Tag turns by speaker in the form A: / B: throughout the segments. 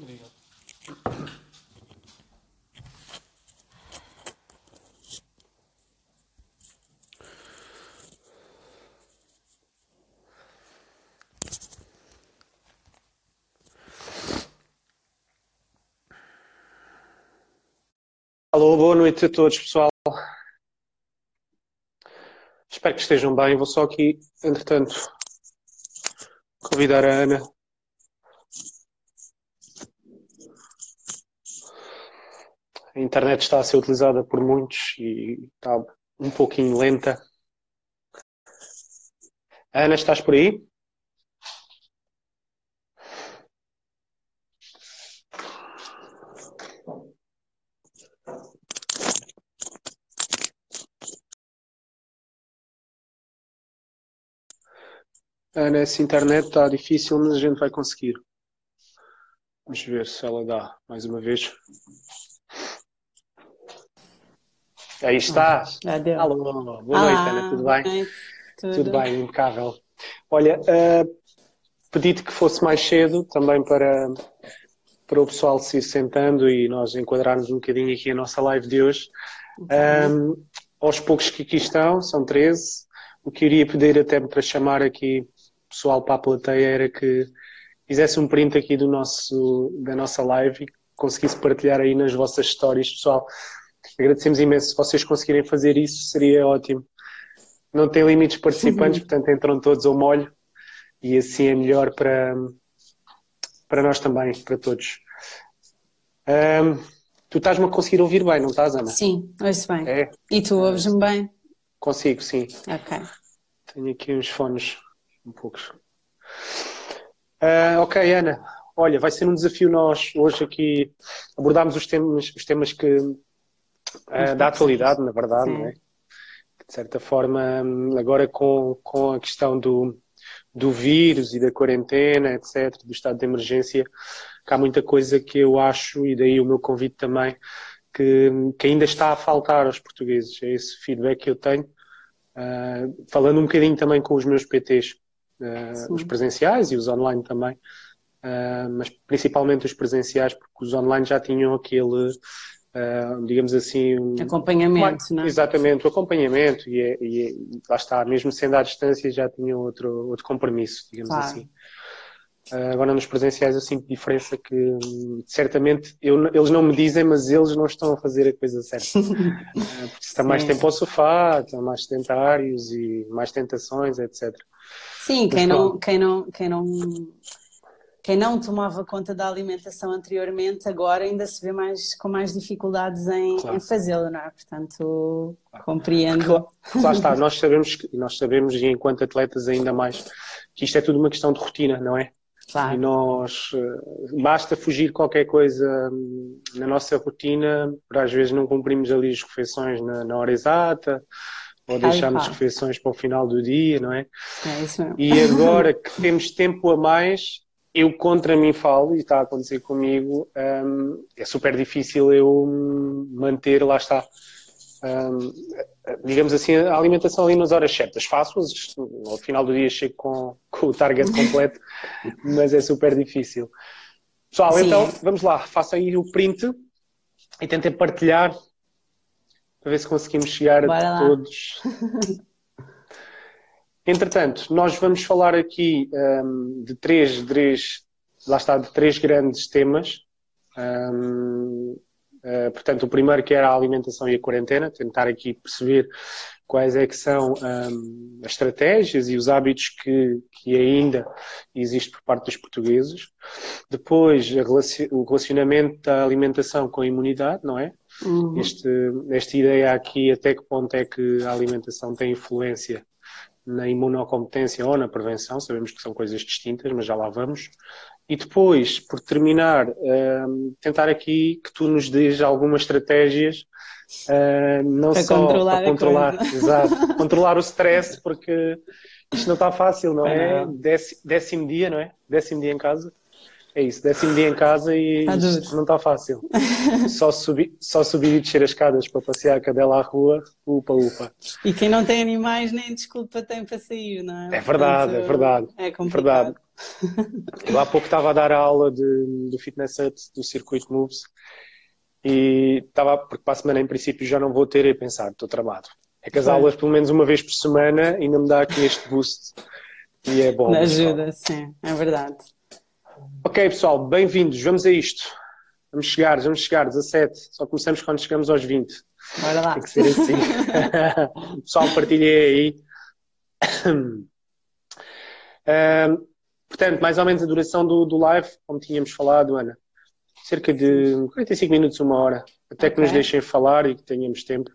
A: Obrigado. Alô, boa noite a todos, pessoal. Espero que estejam bem. Vou só aqui, entretanto, convidar a Ana internet está a ser utilizada por muitos e está um pouquinho lenta. Ana, estás por aí? Ana, essa internet está difícil, mas a gente vai conseguir. Vamos ver se ela dá mais uma vez. Aí está.
B: Adeus.
A: Alô, boa noite, Ana, tudo bem?
B: bem? Tudo.
A: Tudo bem, impecável. Olha, uh, pedi-te que fosse mais cedo também para, para o pessoal se ir sentando e nós enquadrarmos um bocadinho aqui a nossa live de hoje. Um, aos poucos que aqui estão, são 13. O que eu iria pedir até para chamar aqui o pessoal para a plateia era que fizesse um print aqui do nosso, da nossa live e conseguisse partilhar aí nas vossas histórias, pessoal. Agradecemos imenso. Se vocês conseguirem fazer isso, seria ótimo. Não tem limites participantes, portanto entram todos ao molho e assim é melhor para, para nós também, para todos. Ahm, tu estás-me a conseguir ouvir bem, não estás, Ana?
B: Sim, ouço bem.
A: É,
B: E tu ouves-me bem?
A: consigo, sim.
B: Ok.
A: Tenho aqui uns fones um poucos. Ah, ok, Ana. Olha, vai ser um desafio nós hoje aqui abordarmos os temas, os temas que ah, da atualidade, na verdade,
B: Sim.
A: não é? De certa forma, agora com, com a questão do, do vírus e da quarentena, etc., do estado de emergência, que há muita coisa que eu acho, e daí o meu convite também, que, que ainda está a faltar aos portugueses. É esse feedback que eu tenho. Ah, falando um bocadinho também com os meus PTs, ah,
B: Sim.
A: os presenciais e os online também, Ah, mas principalmente os presenciais, porque os online já tinham aquele, ah, digamos assim, um-
B: Acompanhamento, não é?
A: Exatamente, o acompanhamento e, é- e é- e lá está, mesmo sendo à distância já tinham outro, outro compromisso, digamos
B: Claro.
A: assim. Ah, agora nos presenciais eu sinto diferença que certamente eu- eles não me dizem, mas eles não estão a fazer a coisa certa. Ah, porque está mais tempo ao sofá, estão mais sedentários e mais tentações, etc.
B: Sim, quem
A: Mas
B: não, quem não, quem não, quem não tomava conta da alimentação anteriormente, agora ainda se vê mais, com mais dificuldades em,
A: Claro.
B: em fazê-lo, não é? Portanto, compreendo.
A: Claro, lá está, nós sabemos, que- nós sabemos, e enquanto atletas ainda mais, que isto é tudo uma questão de rotina, não é? E
B: Claro.
A: nós, eh, basta fugir qualquer coisa hum, na nossa rotina, por às vezes não cumprimos ali as refeições na, na hora exata, ou
B: e qual.
A: refeições para o final do dia, não é?
B: É isso mesmo.
A: E agora que temos tempo a mais, eu contra mim falo, e está a acontecer comigo, hum, é super difícil eu manter, lá está, hum, digamos assim, a alimentação ali nas horas certas. Faço-as, ao final do dia chego com, com o target completo, mas é super difícil. Pessoal,
B: Sim.
A: então vamos lá, faça aí o print e tentem partilhar para ver se conseguimos chegar
B: Bora
A: a
B: lá.
A: todos. Entretanto, nós vamos falar aqui hum, de três, três, lá está, de três grandes temas. Hum, eh, portanto, o primeiro que era a alimentação e a quarentena, tentar aqui perceber quais é que são hum, as estratégias e os hábitos que, que ainda existem por parte dos portugueses. Depois, a relaci- o relacionamento da alimentação com a imunidade, não é?
B: Uhum.
A: Este, esta ideia aqui, até que ponto é que a alimentação tem influência na imunocompetência ou na prevenção, sabemos que são coisas distintas, mas já lá vamos. E depois, por terminar, hum, tentar aqui que tu nos dês algumas estratégias, hum, não
B: Para
A: só
B: controlar
A: para controlar, exato, controlar o stress, porque isto não está fácil, não é? Décimo, décimo dia, não é? Décimo dia em casa. É isso, décimo dia em casa e isto não está fácil. Só subir, só subir e descer as escadas para passear a cadela à rua, upa, upa.
B: E quem não tem animais nem desculpa tem para sair, não é?
A: É verdade, é
B: Portanto,
A: verdade.
B: É
A: É
B: complicado.
A: verdade. Eu há pouco estava a dar a aula de, do Fitness Hut, do Circuito Moves, e estava, porque para a semana em princípio já não vou ter, e a pensar, estou tramado. É que as aulas, pelo menos uma vez por semana, ainda me dá aqui este boost, e é bom.
B: Ajuda, sim, é verdade.
A: Ok, pessoal, bem-vindos. Vamos a isto. Vamos chegar, vamos chegar, 17. Só começamos quando chegamos aos 20.
B: Bora lá.
A: Tem que ser assim. Pessoal, partilhei aí. Um, portanto, mais ou menos a duração do, do live, como tínhamos falado, Ana, cerca de 45 minutos, uma hora. Até que okay. nos deixem falar e que tenhamos tempo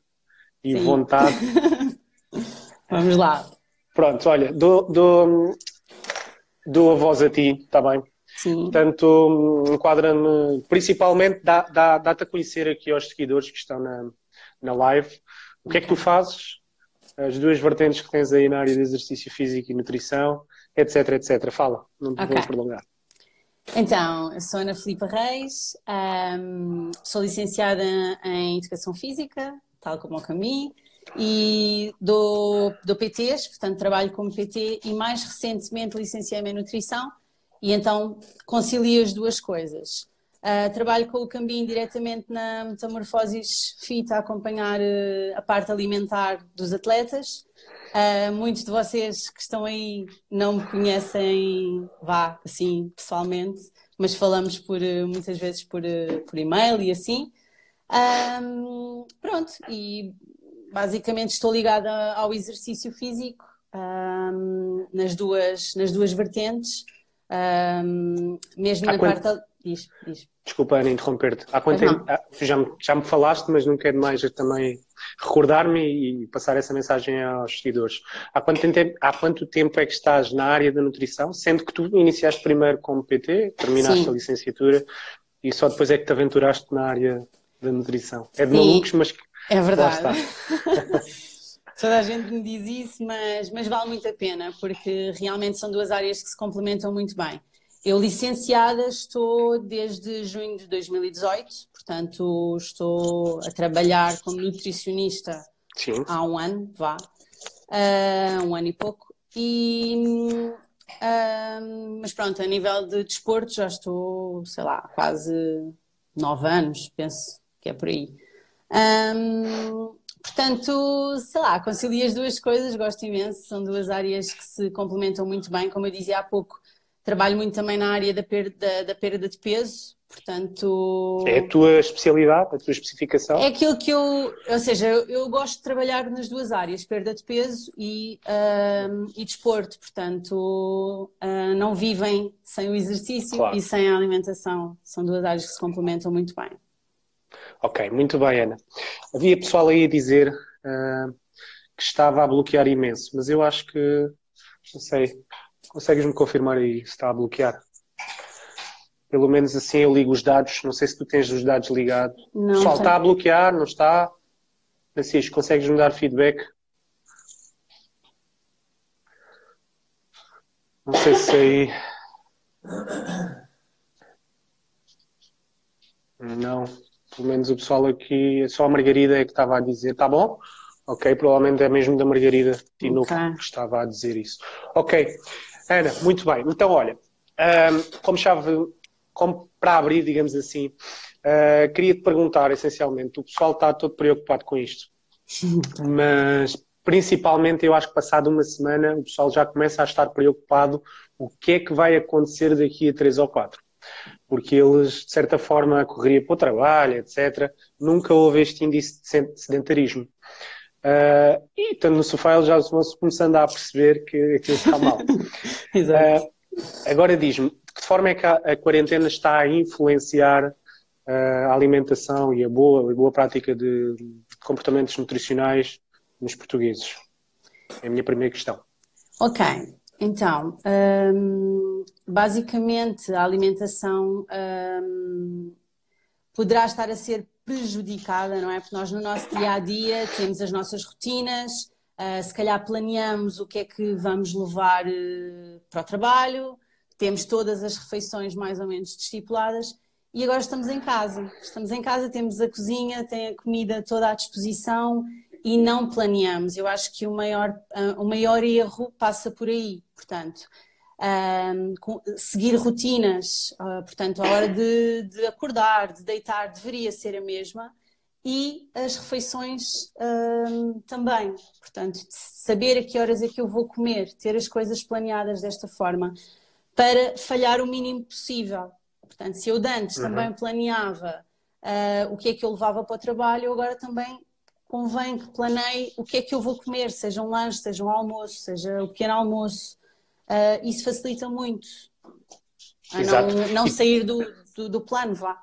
A: e Sim. vontade.
B: Vamos lá.
A: Pronto, olha, dou, dou, dou a voz a ti, está bem?
B: Sim.
A: Portanto, enquadra-me, principalmente, dá-te dá, dá a conhecer aqui aos seguidores que estão na, na live. O que é que tu fazes? As duas vertentes que tens aí na área de exercício físico e nutrição, etc, etc. Fala, não te okay. vou prolongar.
B: Então, eu sou Ana Filipa Reis, um, sou licenciada em Educação Física, tal como o Camille, e dou, dou PTs, portanto trabalho como PT e mais recentemente licenciei-me em Nutrição e então concilio as duas coisas. Uh, trabalho com o Cambim diretamente na Metamorfoses Fit a acompanhar uh, a parte alimentar dos atletas. Uh, muitos de vocês que estão aí não me conhecem, vá, assim, pessoalmente, mas falamos por, muitas vezes por, por e-mail e assim. Um, pronto, e basicamente estou ligada ao exercício físico nas, duas, nas duas vertentes, um, mesmo Há na quanto... parte. Diz, diz.
A: Desculpa, Ana, interromper-te. Há quanto tempo, ah, já, me, já me falaste, mas não quero mais também recordar-me e passar essa mensagem aos seguidores. Há quanto, tempo, há quanto tempo é que estás na área da nutrição, sendo que tu iniciaste primeiro como PT, terminaste Sim. a licenciatura e só depois é que te aventuraste na área da nutrição? É de Sim. malucos, mas
B: é verdade. Toda a gente me diz isso, mas, mas vale muito a pena, porque realmente são duas áreas que se complementam muito bem. Eu, licenciada, estou desde junho de 2018, portanto, estou a trabalhar como nutricionista
A: Sim.
B: há um ano, vá, uh, um ano e pouco. E, uh, mas pronto, a nível de desporto já estou, sei lá, quase nove anos, penso que é por aí. Um, portanto, sei lá, concilio as duas coisas, gosto imenso, são duas áreas que se complementam muito bem. Como eu dizia há pouco, trabalho muito também na área da perda, da perda de peso, portanto...
A: É a tua especialidade, a tua especificação?
B: É aquilo que eu, ou seja, eu, gosto de trabalhar nas duas áreas, perda de peso e, um, e desporto, portanto, uh, não vivem sem o exercício claro. e sem a alimentação, são duas áreas que se complementam muito bem.
A: Ok, muito bem, Ana. Havia pessoal aí a dizer uh, que estava a bloquear imenso, mas eu acho que, não sei, consegues-me confirmar aí se está a bloquear? Pelo menos assim eu ligo os dados, não sei se tu tens os dados ligados. Não, pessoal, está a bloquear, não está? Francisco, consegues-me dar feedback? Não sei se aí. Não pelo menos o pessoal aqui, só a Margarida é que estava a dizer, tá bom? Ok, provavelmente é mesmo da Margarida Tino okay. que estava a dizer isso. Ok, Ana, muito bem. Então, olha, um, como chave, como para abrir, digamos assim, uh, queria te perguntar, essencialmente, o pessoal está todo preocupado com isto, mas principalmente eu acho que passado uma semana o pessoal já começa a estar preocupado o que é que vai acontecer daqui a três ou quatro porque eles, de certa forma, correria para o trabalho, etc. Nunca houve este índice de sedentarismo. Uh, e estando no sofá, eles já vão começando a perceber que aquilo está mal.
B: Exato. Uh,
A: agora diz-me, de que forma é que a, a quarentena está a influenciar uh, a alimentação e a boa, a boa prática de, de comportamentos nutricionais nos portugueses? É a minha primeira questão.
B: Ok. Então, hum, basicamente a alimentação hum, poderá estar a ser prejudicada, não é? Porque nós no nosso dia a dia temos as nossas rotinas, uh, se calhar planeamos o que é que vamos levar uh, para o trabalho, temos todas as refeições mais ou menos estipuladas e agora estamos em casa. Estamos em casa, temos a cozinha, tem a comida toda à disposição e não planeamos. Eu acho que o maior, uh, o maior erro passa por aí. Portanto, um, seguir rotinas, uh, portanto, a hora de, de, acordar, de deitar, deveria ser a mesma e as refeições um, também. Portanto, saber a que horas é que eu vou comer, ter as coisas planeadas desta forma para falhar o mínimo possível. Portanto, se eu antes uhum. também planeava uh, o que é que eu levava para o trabalho, eu agora também convém que planeie o que é que eu vou comer, seja um lanche, seja um almoço, seja o pequeno almoço. Uh, isso facilita muito a não, não sair do, do, do plano, vá.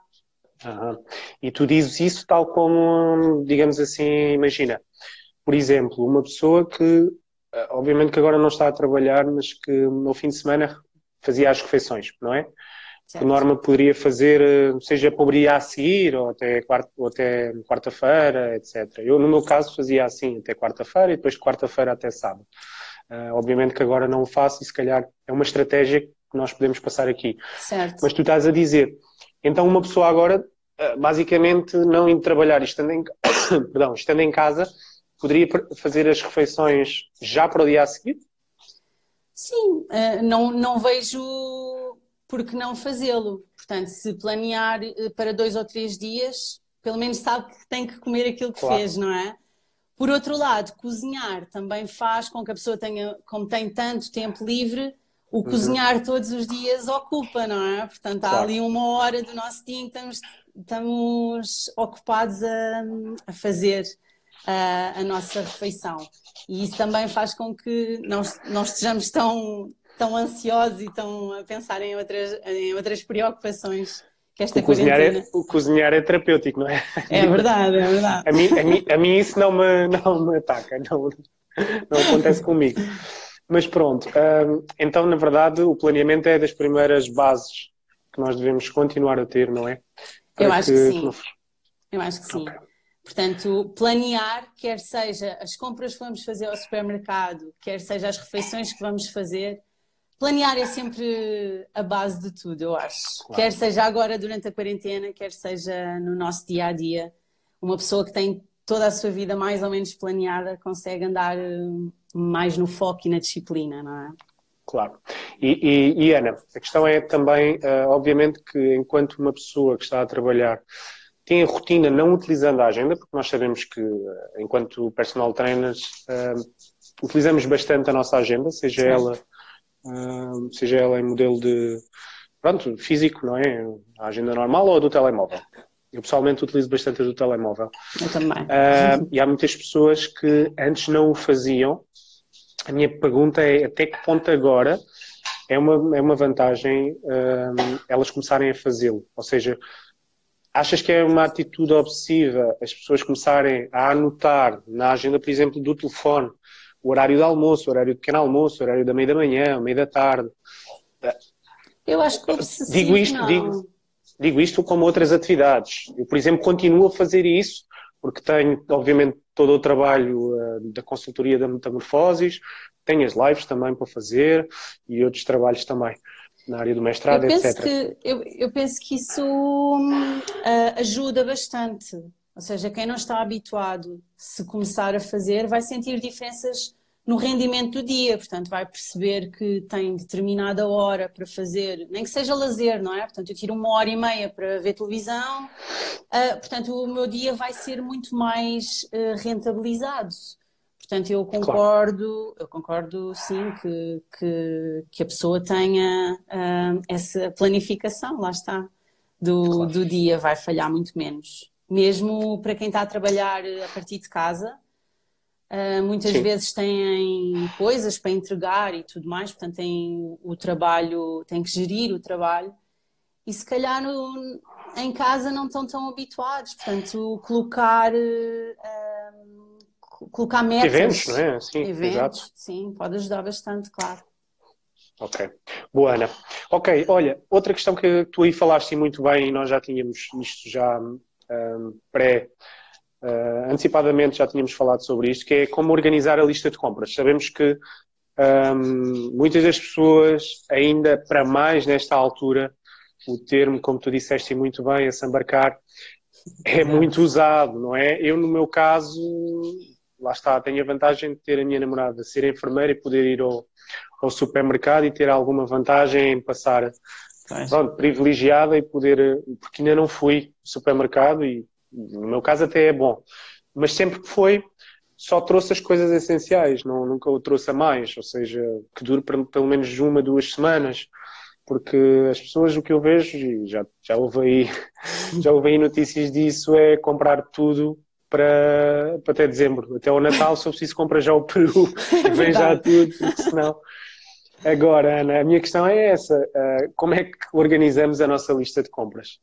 A: Uhum. E tu dizes isso tal como, digamos assim, imagina, por exemplo, uma pessoa que, ah, obviamente que agora não está a trabalhar, mas que no fim de semana fazia as refeições, não é? Certo. Por norma poderia fazer, eh, seja para o dia a seguir ou até, quarta, ou até quarta-feira, etc. Eu, no meu caso, fazia assim, até quarta-feira e depois de quarta-feira até sábado. Uh, obviamente que agora não o faço e se calhar é uma estratégia que nós podemos passar aqui.
B: Certo.
A: Mas tu estás a dizer, então uma pessoa agora, uh, basicamente, não indo trabalhar, estando em, perdão, estando em casa, poderia fazer as refeições já para o dia a seguir?
B: Sim, não, não vejo por que não fazê-lo. Portanto, se planear uh, para dois ou três dias, pelo menos sabe que tem que comer aquilo que claro. fez, não é? Por outro lado, cozinhar também faz com que a pessoa tenha, como tem tanto tempo livre, o uhum. cozinhar todos os dias ocupa, não é? Portanto, há claro. ali uma hora do nosso dia em que estamos, estamos ocupados a, a fazer a, a, nossa refeição. E isso também faz com que não, não estejamos tão, tão ansiosos e tão a pensar em outras, em outras preocupações que esta
A: o cozinhar, é, o cozinhar é terapêutico, não é?
B: É verdade, é verdade.
A: A mim, a mim, a mim isso não me, não me ataca, não, não acontece comigo. Mas pronto, hum, então na verdade o planeamento é das primeiras bases que nós devemos continuar a ter, não é?
B: Para Eu acho que, que sim. Eu acho que sim. Okay. Portanto, planear, quer seja as compras que vamos fazer ao supermercado, quer seja as refeições que vamos fazer, planear é sempre a base de tudo, eu acho. Claro. Quer seja agora durante a quarentena, quer seja no nosso dia a dia. Uma pessoa que tem toda a sua vida mais ou menos planeada consegue andar eh, mais no foco e na disciplina, não é?
A: Claro. E, e, e Ana, a questão é também, uh, obviamente, que enquanto uma pessoa que está a trabalhar tem a rotina não utilizando a agenda, porque nós sabemos que, eh, enquanto personal trainers, uh, utilizamos bastante a nossa agenda, seja Sim. ela, uh, seja ela em modelo de, pronto, físico, não é? A agenda normal ou a do telemóvel. Eu pessoalmente utilizo bastante a do telemóvel.
B: Eu também.
A: Uh, e há muitas pessoas que antes não o faziam. A minha pergunta é até que ponto agora é uma, é uma vantagem elas começarem a fazê-lo? Ou seja, Achas que é uma atitude obsessiva as pessoas começarem a anotar na agenda, por exemplo, do telefone, o horário do almoço, o horário do pequeno almoço, o horário da meia da manhã, meia da tarde?
B: Eu acho que obsessivo,
A: digo isto, digo, digo isto como outras atividades. Eu, por exemplo, continuo a fazer isso porque tenho, obviamente, todo o trabalho uh, da consultoria da metamorfoses, tenho as lives também para fazer e outros trabalhos também na área do mestrado,
B: eu
A: etc.
B: Que, eu, eu, penso que isso uh, ajuda bastante. Ou seja, quem não está habituado, se começar a fazer, vai sentir diferenças no rendimento do dia. Portanto, vai perceber que tem determinada hora para fazer, nem que seja lazer, não é? Portanto, eu tiro uma hora e meia para ver televisão. Uh, portanto, o meu dia vai ser muito mais uh, rentabilizado. Portanto, eu concordo, claro. eu concordo sim que, que, que a pessoa tenha uh, essa planificação, lá está, do, claro. do dia, vai falhar muito menos. Mesmo para quem está a trabalhar a partir de casa, uh, muitas sim. vezes têm coisas para entregar e tudo mais, portanto, tem o trabalho, tem que gerir o trabalho, e se calhar no, em casa não estão tão habituados, portanto, colocar. Uh, colocar metas.
A: Eventos, não é?
B: Sim, Eventos, exato. sim, pode ajudar bastante, claro.
A: Ok. Boa, Ana. Ok, olha, outra questão que tu aí falaste muito bem, e nós já tínhamos isto já um, pré, uh, antecipadamente já tínhamos falado sobre isto, que é como organizar a lista de compras. Sabemos que um, muitas das pessoas, ainda para mais nesta altura, o termo, como tu disseste muito bem, a sambarcar, é muito usado, não é? Eu, no meu caso, lá está, tenho a vantagem de ter a minha namorada ser enfermeira e poder ir ao, ao supermercado e ter alguma vantagem em passar pronto, privilegiada e poder, porque ainda não fui ao supermercado e no meu caso até é bom, mas sempre que foi só trouxe as coisas essenciais, não, nunca o trouxe a mais, ou seja, que dure pelo menos uma, duas semanas. porque as pessoas, o que eu vejo, e já, já, houve aí, já houve aí notícias disso, é comprar tudo para, para até dezembro. Até o Natal, se eu preciso, comprar já o peru, vem já tudo, porque senão. Agora, Ana, a minha questão é essa: uh, como é que organizamos a nossa lista de compras?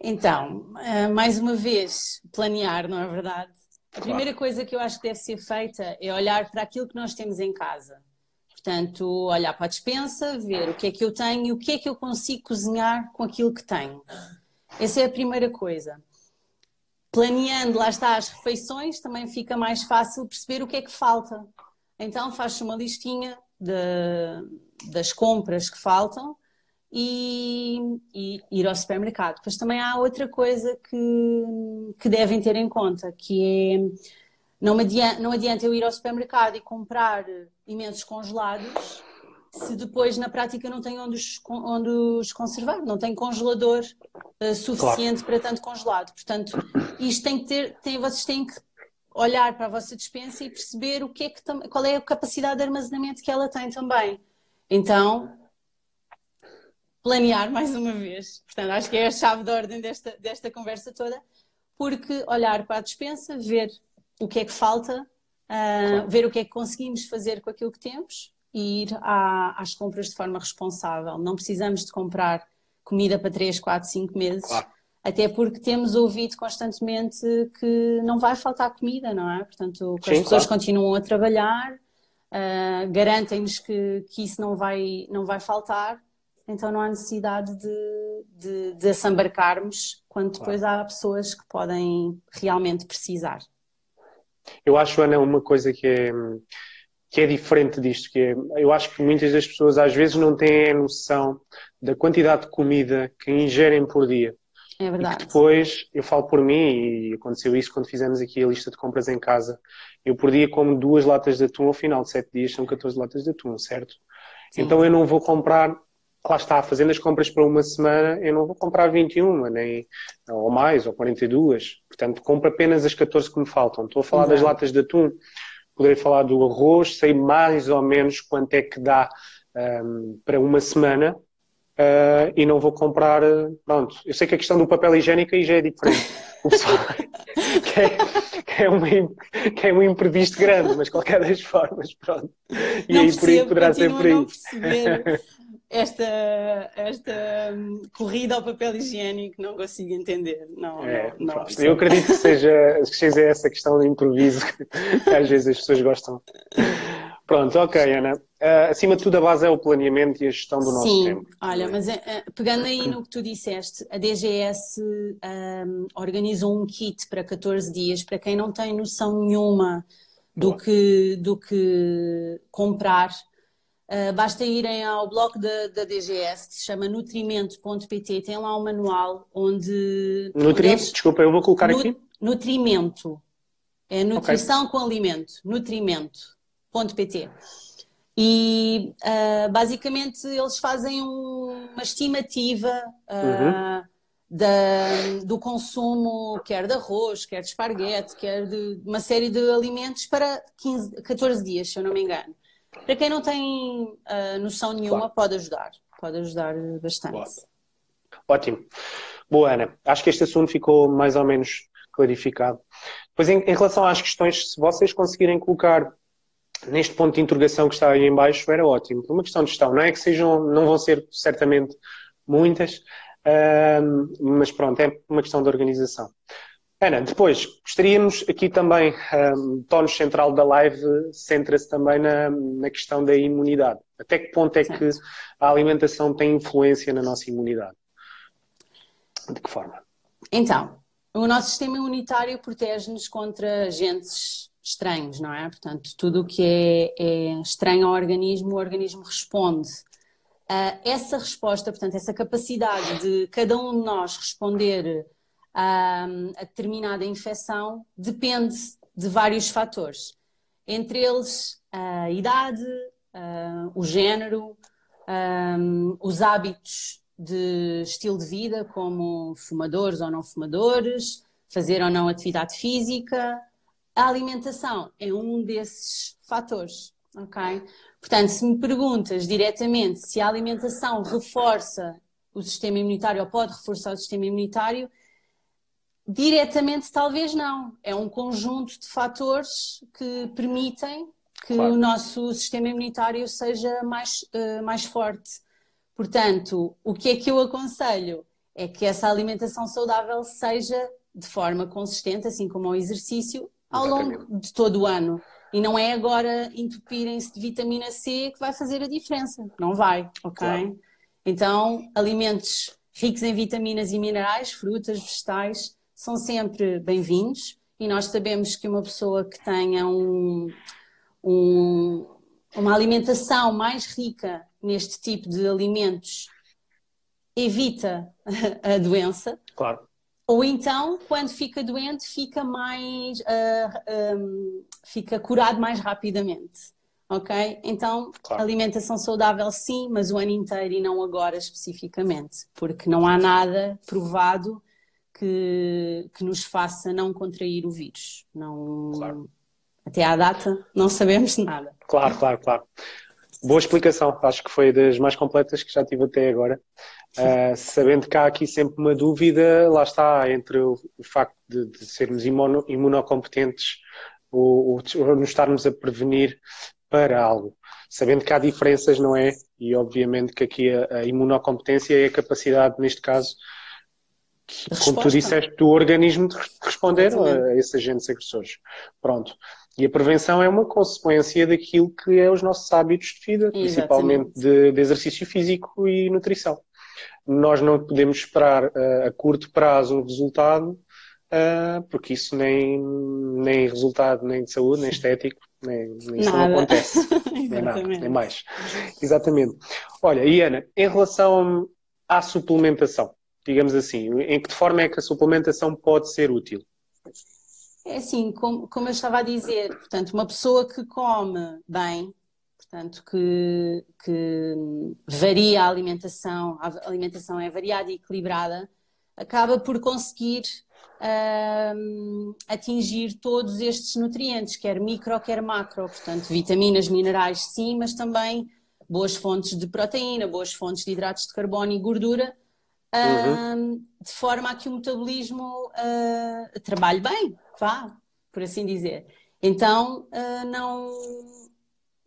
B: Então, uh, mais uma vez, planear, não é verdade? A primeira coisa que eu acho que deve ser feita é olhar para aquilo que nós temos em casa. Portanto, olhar para a dispensa, ver o que é que eu tenho e o que é que eu consigo cozinhar com aquilo que tenho. Essa é a primeira coisa. Planeando, lá está, as refeições, também fica mais fácil perceber o que é que falta. Então, faz-se uma listinha de, das compras que faltam e, e, ir ao supermercado. Depois também há outra coisa que, que devem ter em conta, que é não adianta, não adianta eu ir ao supermercado e comprar imensos congelados se depois na prática não tenho onde os, onde os conservar, não tenho congelador uh, suficiente claro. para tanto congelado. Portanto, isto tem que ter, tem, vocês têm que olhar para a vossa dispensa e perceber o que é que, qual é a capacidade de armazenamento que ela tem também. Então, planear mais uma vez. Portanto, acho que é a chave de ordem desta, desta conversa toda, porque olhar para a dispensa, ver o que é que falta, uh, ver o que é que conseguimos fazer com aquilo que temos e ir à, às compras de forma responsável. Não precisamos de comprar comida para 3, 4, 5 meses. Claro. Até porque temos ouvido constantemente que não vai faltar comida, não é? Portanto, Sim, as pessoas claro. continuam a trabalhar, uh, garantem-nos que, que isso não vai, não vai faltar, então não há necessidade de, de, de assambarcarmos quando depois claro. há pessoas que podem realmente precisar.
A: Eu acho, Ana, uma coisa que é, que é diferente disto, que é, eu acho que muitas das pessoas às vezes não têm a noção da quantidade de comida que ingerem por dia.
B: É verdade.
A: E depois, eu falo por mim, e aconteceu isso quando fizemos aqui a lista de compras em casa, eu por dia como duas latas de atum, ao final de sete dias são 14 latas de atum, certo? Sim. Então eu não vou comprar lá está, fazendo as compras para uma semana, eu não vou comprar 21, nem, ou mais, ou 42. Portanto, compro apenas as 14 que me faltam. Estou a falar Exato. das latas de atum, poderei falar do arroz, sei mais ou menos quanto é que dá um, para uma semana. Uh, e não vou comprar. Pronto, eu sei que a questão do papel higiênico aí já é diferente. O pessoal quer, quer, um, quer um imprevisto grande, mas qualquer das formas, pronto.
B: E não aí percebo, por aí poderá ser por aí esta, esta hum, corrida ao papel higiênico não consigo entender. Não, é, não, não
A: eu acredito que seja, que seja essa questão de improviso que às vezes as pessoas gostam. Pronto, ok, Ana. Uh, acima de tudo, a base é o planeamento e a gestão do nosso
B: Sim,
A: tempo.
B: Sim, olha, mas uh, pegando aí no que tu disseste, a DGS um, organizou um kit para 14 dias para quem não tem noção nenhuma do que, do que comprar Uh, basta irem ao blog da, da, DGS, que se chama nutrimento.pt, tem lá um manual onde.
A: Nutrimento? Eles... Desculpa, eu vou colocar aqui.
B: Nutrimento. É nutrição okay. com alimento. Nutrimento.pt. E uh, basicamente eles fazem um, uma estimativa uh, uhum. da, do consumo, quer de arroz, quer de esparguete, quer de uma série de alimentos para 15, 14 dias, se eu não me engano. Para quem não tem uh, noção nenhuma, claro. pode ajudar. Pode ajudar bastante. Claro.
A: Ótimo. Boa, Ana. Acho que este assunto ficou mais ou menos clarificado. Pois em, em, relação às questões, se vocês conseguirem colocar neste ponto de interrogação que está aí em baixo, era ótimo. Por uma questão de gestão, não é que sejam, não vão ser certamente muitas, uh, mas pronto, é uma questão de organização. Ana, depois, gostaríamos aqui também, um, o tono central da live centra-se também na, na, questão da imunidade. Até que ponto é certo. que a alimentação tem influência na nossa imunidade? De que forma?
B: Então, o nosso sistema imunitário protege-nos contra agentes estranhos, não é? Portanto, tudo o que é, é estranho ao organismo, o organismo responde. Uh, essa resposta, portanto, essa capacidade de cada um de nós responder a, determinada infecção depende de vários fatores, entre eles a idade, o género, os hábitos de estilo de vida, como fumadores ou não fumadores, fazer ou não atividade física. A alimentação é um desses fatores, Ok? Portanto, se me perguntas diretamente se a alimentação reforça o sistema imunitário ou pode reforçar o sistema imunitário, diretamente talvez não. É um conjunto de fatores que permitem que claro. o nosso sistema imunitário seja mais, uh, mais forte. Portanto, o que é que eu aconselho? É que essa alimentação saudável seja de forma consistente, assim como o exercício, ao Exatamente. longo de todo o ano. E não é agora entupirem-se de vitamina C que vai fazer a diferença. Não vai, ok? Claro. Então, alimentos ricos em vitaminas e minerais, frutas, vegetais, são sempre bem-vindos. E nós sabemos que uma pessoa que tenha um, um, uma alimentação mais rica neste tipo de alimentos evita a doença.
A: Claro.
B: Ou então, quando fica doente, fica mais. Uh, ah, um, fica curado mais rapidamente. Ok? Então, claro. alimentação saudável sim, mas o ano inteiro e não agora especificamente, porque não há nada provado que, que nos faça não contrair o vírus. Não, claro. Até à data, não sabemos nada.
A: Claro, claro, claro. Boa explicação, acho que foi das mais completas que já tive até agora. Uh, sabendo que há aqui sempre uma dúvida, lá está, entre o, o facto de, de, sermos imuno, imunocompetentes ou, ou, nos estarmos a prevenir para algo. Sabendo que há diferenças, não é? E obviamente que aqui a, a imunocompetência é a capacidade, neste caso, como tu disseste, do organismo de responder a, esses agentes agressores. Pronto. E a prevenção é uma consequência daquilo que é os nossos hábitos de vida, Exatamente. principalmente de, de, exercício físico e nutrição. Nós não podemos esperar uh, a curto prazo um resultado, uh, porque isso nem, nem resultado nem de saúde, nem estético, nem, nem isso não acontece. nem nada, nem mais. Exatamente. Olha, Iana, em relação à suplementação, digamos assim, em que forma é que a suplementação pode ser útil?
B: É assim, como, como eu estava a dizer, portanto, uma pessoa que come bem, portanto, que, que varia a alimentação, a alimentação é variada e equilibrada, acaba por conseguir atingir todos estes nutrientes, quer micro, quer macro, portanto, vitaminas, minerais, sim, mas também boas fontes de proteína, boas fontes de hidratos de carbono e gordura, uhum. uh, de forma a que o metabolismo uh, trabalhe bem, vá, por assim dizer. Então, uh, não,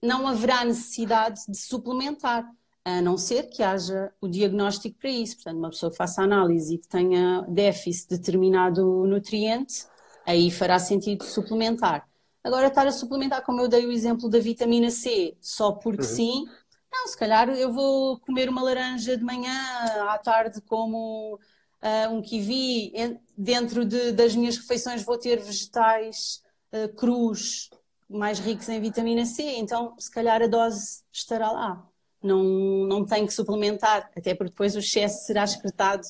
B: não haverá necessidade de suplementar, a não ser que haja o diagnóstico para isso. Portanto, uma pessoa que faça análise e que tenha déficit de determinado nutriente, aí fará sentido suplementar. Agora, estar a suplementar, como eu dei o exemplo da vitamina C, só porque uhum. sim, não, se calhar eu vou comer uma laranja de manhã, à tarde como uh, um kiwi, dentro de, das minhas refeições vou ter vegetais uh, crus mais ricos em vitamina C, então se calhar a dose estará lá. Não, não tem que suplementar, até porque depois o excesso será excretado.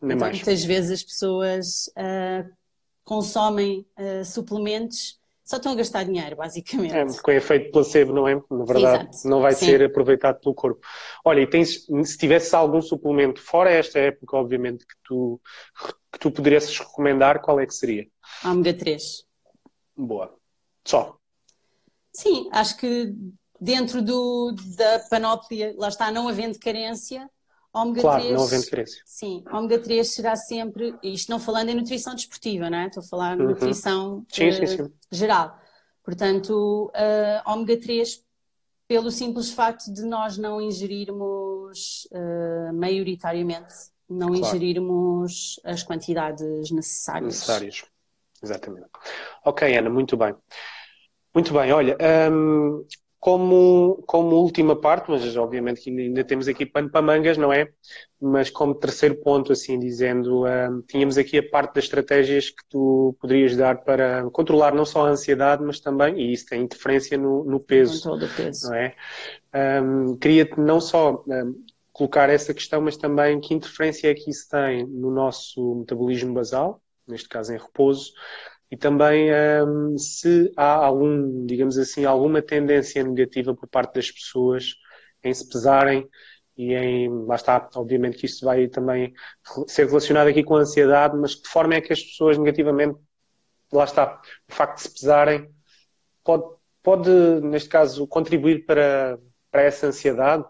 B: Nem então, mais. muitas vezes as pessoas uh, consomem uh, suplementos só estão a gastar dinheiro, basicamente. É,
A: com efeito placebo, não é? Na verdade, Exato. não vai Sim. ser aproveitado pelo corpo. Olha, e tens, se tivesse algum suplemento, fora esta época, obviamente, que tu, que tu poderias recomendar, qual é que seria?
B: Ômega 3.
A: Boa. Só.
B: Sim, acho que dentro do, da panóplia, lá está, não havendo carência,
A: ômega claro, 3. Não havendo carência.
B: Sim, ômega 3 será sempre, isto não falando em nutrição desportiva, não é? Estou a falar de uhum. nutrição sim, uh, sim, sim. geral. Portanto, uh, ômega 3, pelo simples facto de nós não ingerirmos uh, maioritariamente, não claro. ingerirmos as quantidades necessárias.
A: Necessárias, exatamente. Ok, Ana, muito bem. Muito bem, olha, um, como, como última parte, mas obviamente que ainda temos aqui pano para mangas, não é? Mas como terceiro ponto, assim dizendo, tínhamos aqui a parte das estratégias que tu poderias dar para controlar não só a ansiedade, mas também, e isso tem interferência no, no peso,
B: peso,
A: não é? Queria-te não só colocar essa questão, mas também que interferência é que isso tem no nosso metabolismo basal, neste caso em repouso, e também um, se há algum, digamos assim, alguma tendência negativa por parte das pessoas em se pesarem e em, lá está, obviamente que isto vai também ser relacionado aqui com a ansiedade, mas de forma é que as pessoas negativamente, lá está, o facto de se pesarem pode, pode, neste caso, contribuir para, para essa ansiedade?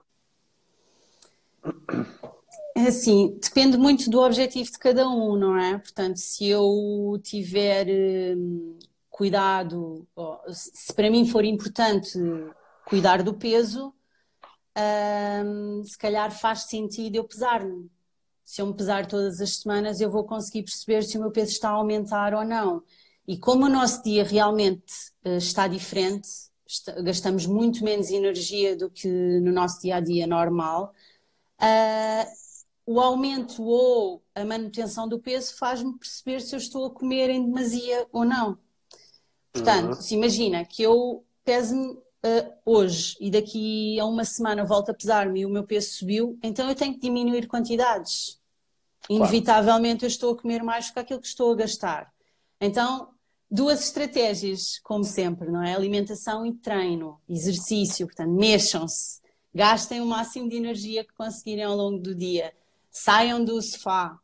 B: É assim, depende muito do objetivo de cada um, não é? Portanto, se eu tiver hum, cuidado, se para mim for importante cuidar do peso, hum, se calhar faz sentido eu pesar-me. Se eu me pesar todas as semanas, eu vou conseguir perceber se o meu peso está a aumentar ou não. E como o nosso dia realmente uh, está diferente, gastamos muito menos energia do que no nosso dia a dia normal, uh, o aumento ou a manutenção do peso faz-me perceber se eu estou a comer em demasia ou não. Portanto, uhum. se imagina que eu pese-me uh, hoje e daqui a uma semana volto a pesar-me e o meu peso subiu, então eu tenho que diminuir quantidades. Claro. Inevitavelmente eu estou a comer mais do que aquilo que estou a gastar. Então, duas estratégias, como sempre, não é? Alimentação e treino, exercício, portanto, mexam-se, gastem o máximo de energia que conseguirem ao longo do dia saiam do sofá.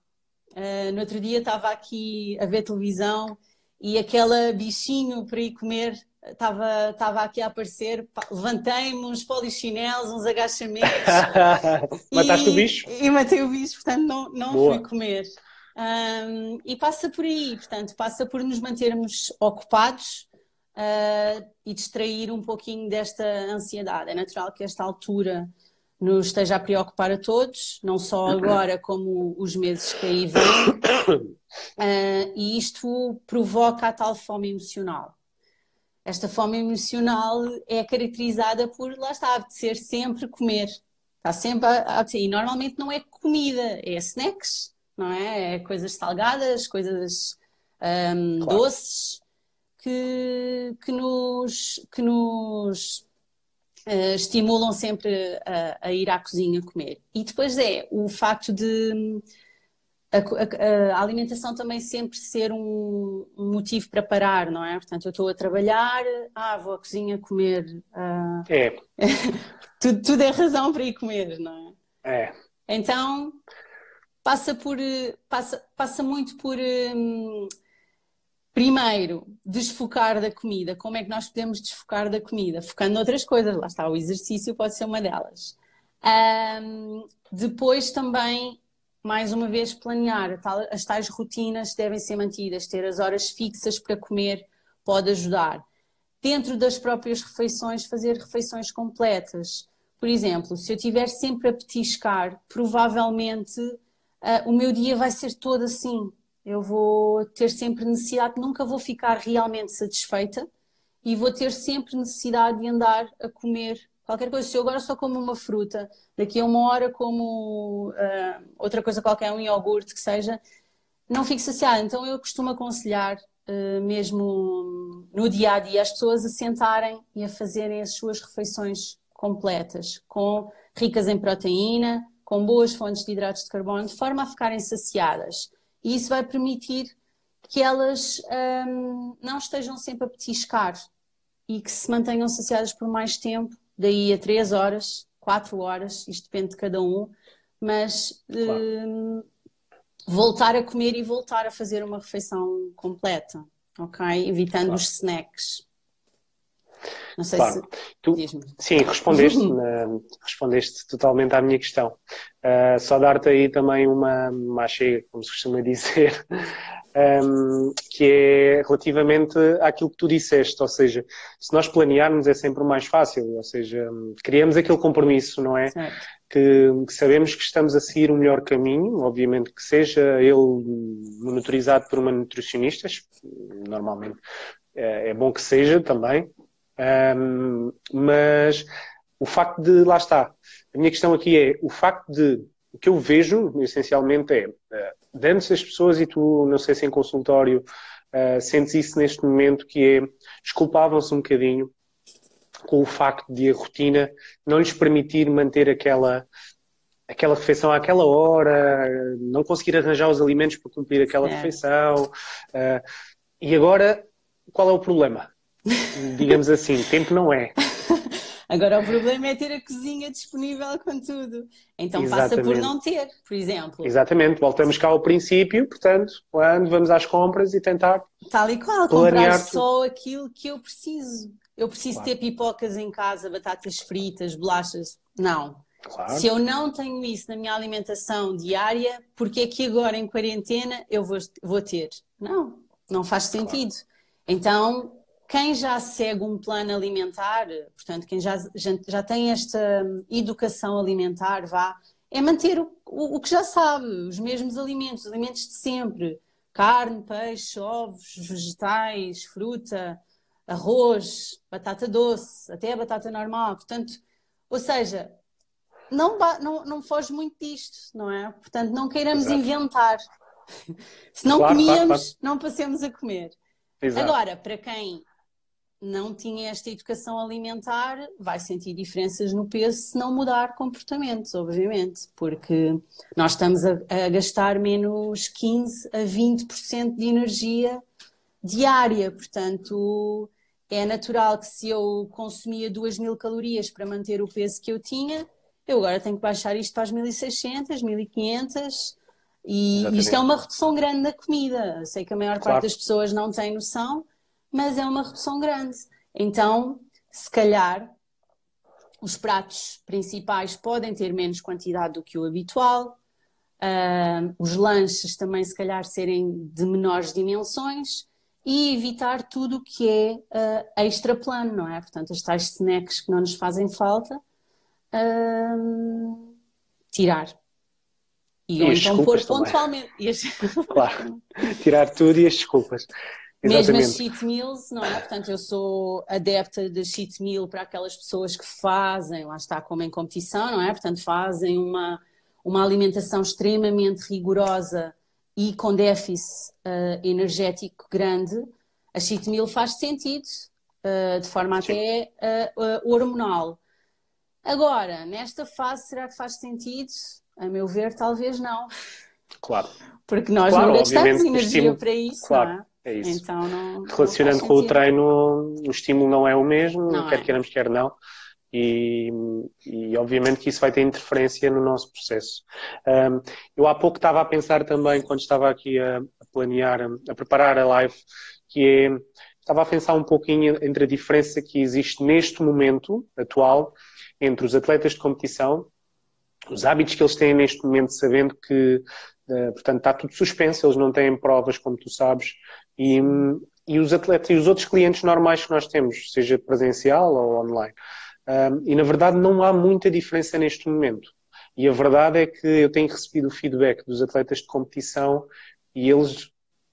B: Uh, no outro dia estava aqui a ver televisão e aquele bichinho para ir comer estava, estava aqui a aparecer. Levantei-me uns polichinelos, uns agachamentos.
A: Mataste e, o bicho?
B: E matei o bicho, portanto não, não fui comer. Um, e passa por aí, portanto, passa por nos mantermos ocupados uh, e distrair um pouquinho desta ansiedade. É natural que esta altura nos esteja a preocupar a todos, não só agora como os meses que aí vêm, uh, e isto provoca a tal fome emocional. Esta fome emocional é caracterizada por, lá está, de ser sempre comer. Está sempre a, a e normalmente não é comida, é snacks, não é? É coisas salgadas, coisas um, claro. doces que, que, nos, que nos uh, estimulam sempre a, a, ir à cozinha comer. E depois é o facto de a, a, a alimentação também sempre ser um, um, motivo para parar, não é? Portanto, eu estou a trabalhar, ah, vou à cozinha comer. Uh...
A: É.
B: tudo, tudo é razão para ir comer, não
A: é? É.
B: Então, passa por passa, passa muito por um, Primeiro, desfocar da comida. Como é que nós podemos desfocar da comida? Focando noutras coisas. Lá está, o exercício pode ser uma delas. Um, depois também, mais uma vez, planear. As tais rotinas devem ser mantidas. Ter as horas fixas para comer pode ajudar. Dentro das próprias refeições, fazer refeições completas. Por exemplo, se eu estiver sempre a petiscar, provavelmente uh, o meu dia vai ser todo assim eu vou ter sempre necessidade, nunca vou ficar realmente satisfeita e vou ter sempre necessidade de andar a comer qualquer coisa. Se eu agora só como uma fruta, daqui a uma hora como uh, outra coisa qualquer, um iogurte que seja, não fico saciada. Então eu costumo aconselhar uh, mesmo no dia a dia as pessoas a sentarem e a fazerem as suas refeições completas, com ricas em proteína, com boas fontes de hidratos de carbono, de forma a ficarem saciadas. E isso vai permitir que elas hum, não estejam sempre a petiscar e que se mantenham saciadas por mais tempo, daí a 3 horas, 4 horas, isto depende de cada um, mas claro. hum, voltar a comer e voltar a fazer uma refeição completa, ok? Evitando claro. os snacks.
A: Não sei claro. se. Tu, sim, respondeste, respondeste totalmente à minha questão. Uh, só dar-te aí também uma, uma chega, como se costuma dizer, um, que é relativamente àquilo que tu disseste, ou seja, se nós planearmos é sempre mais fácil, ou seja, criamos aquele compromisso, não é? Que, que, sabemos que estamos a seguir o melhor caminho, obviamente que seja ele monitorizado por uma nutricionista, normalmente é, é bom que seja também, um, mas o facto de, lá está, a minha questão aqui é o facto de, o que eu vejo essencialmente é, uh, dando-se as pessoas, e tu, não sei se em consultório uh, sentes isso neste momento, que é, desculpavam-se um bocadinho com o facto de a rotina não lhes permitir manter aquela aquela refeição àquela hora, não conseguir arranjar os alimentos para cumprir aquela é. refeição. Uh, e agora, qual é o problema? digamos assim, tempo não é.
B: Agora o problema é ter a cozinha disponível com tudo. Então Exatamente. passa por não ter, por exemplo.
A: Exatamente, voltamos cá ao princípio, portanto, quando vamos às compras e tentar.
B: Tal e qual, comprar só aquilo que eu preciso. Eu preciso claro. ter pipocas em casa, batatas fritas, bolachas. Não. Claro. Se eu não tenho isso na minha alimentação diária, porque é que agora em quarentena eu vou, vou ter? Não, não faz sentido. Claro. Então, quem já segue um plano alimentar, portanto, quem já, já, já tem esta educação alimentar, vá, é manter o, o, o, que já sabe, os mesmos alimentos, alimentos de sempre: carne, peixe, ovos, vegetais, fruta, arroz, batata doce, até a batata normal. Portanto, ou seja, não, não, não foge muito disto, não é? Portanto, não queiramos Exato. inventar. Se não claro, comíamos, claro, claro. não passemos a comer. Exato. Agora, para quem não tinha esta educação alimentar, vai sentir diferenças no peso se não mudar comportamentos, obviamente, porque nós estamos a, a gastar menos 15 a 20% de energia diária, portanto é natural que se eu consumia 2 mil calorias para manter o peso que eu tinha, eu agora tenho que baixar isto para as 1600, 1500 e Exatamente. isto é uma redução grande da comida. Sei que a maior claro. parte das pessoas não tem noção, mas é uma redução grande. Então, se calhar, os pratos principais podem ter menos quantidade do que o habitual, uh, os lanches também, se calhar, serem de menores dimensões e evitar tudo o que é uh, extra plano, não é? Portanto, as tais snacks que não nos fazem falta, uh, tirar.
A: E, e ou então pôr pontualmente. As... Claro, tirar tudo e as desculpas.
B: Exatamente. Mesmo as cheat meals, não é? Portanto, eu sou adepta de cheat meal para aquelas pessoas que fazem, lá está, como em competição, não é? Portanto, fazem uma, uma alimentação extremamente rigorosa e com déficit uh, energético grande. A cheat meal faz sentido, uh, de forma até uh, hormonal. Agora, nesta fase, será que faz sentido? A meu ver, talvez não.
A: Claro.
B: Porque nós claro, não gastamos energia estímulo, para isso,
A: claro.
B: não é?
A: É isso. Então, não, Relacionando não com o treino, o estímulo não é o mesmo, não quer é. queiramos, quer não. E, e, obviamente que isso vai ter interferência no nosso processo. Um, eu há pouco estava a pensar também, quando estava aqui a, a, planear, a preparar a live, que é, estava a pensar um pouquinho entre a diferença que existe neste momento atual entre os atletas de competição, os hábitos que eles têm neste momento, sabendo que, uh, portanto, está tudo suspenso, eles não têm provas, como tu sabes, e, e os atletas e os outros clientes normais que nós temos, seja presencial ou online. Um, e na verdade não há muita diferença neste momento. E a verdade é que eu tenho recebido o feedback dos atletas de competição e eles,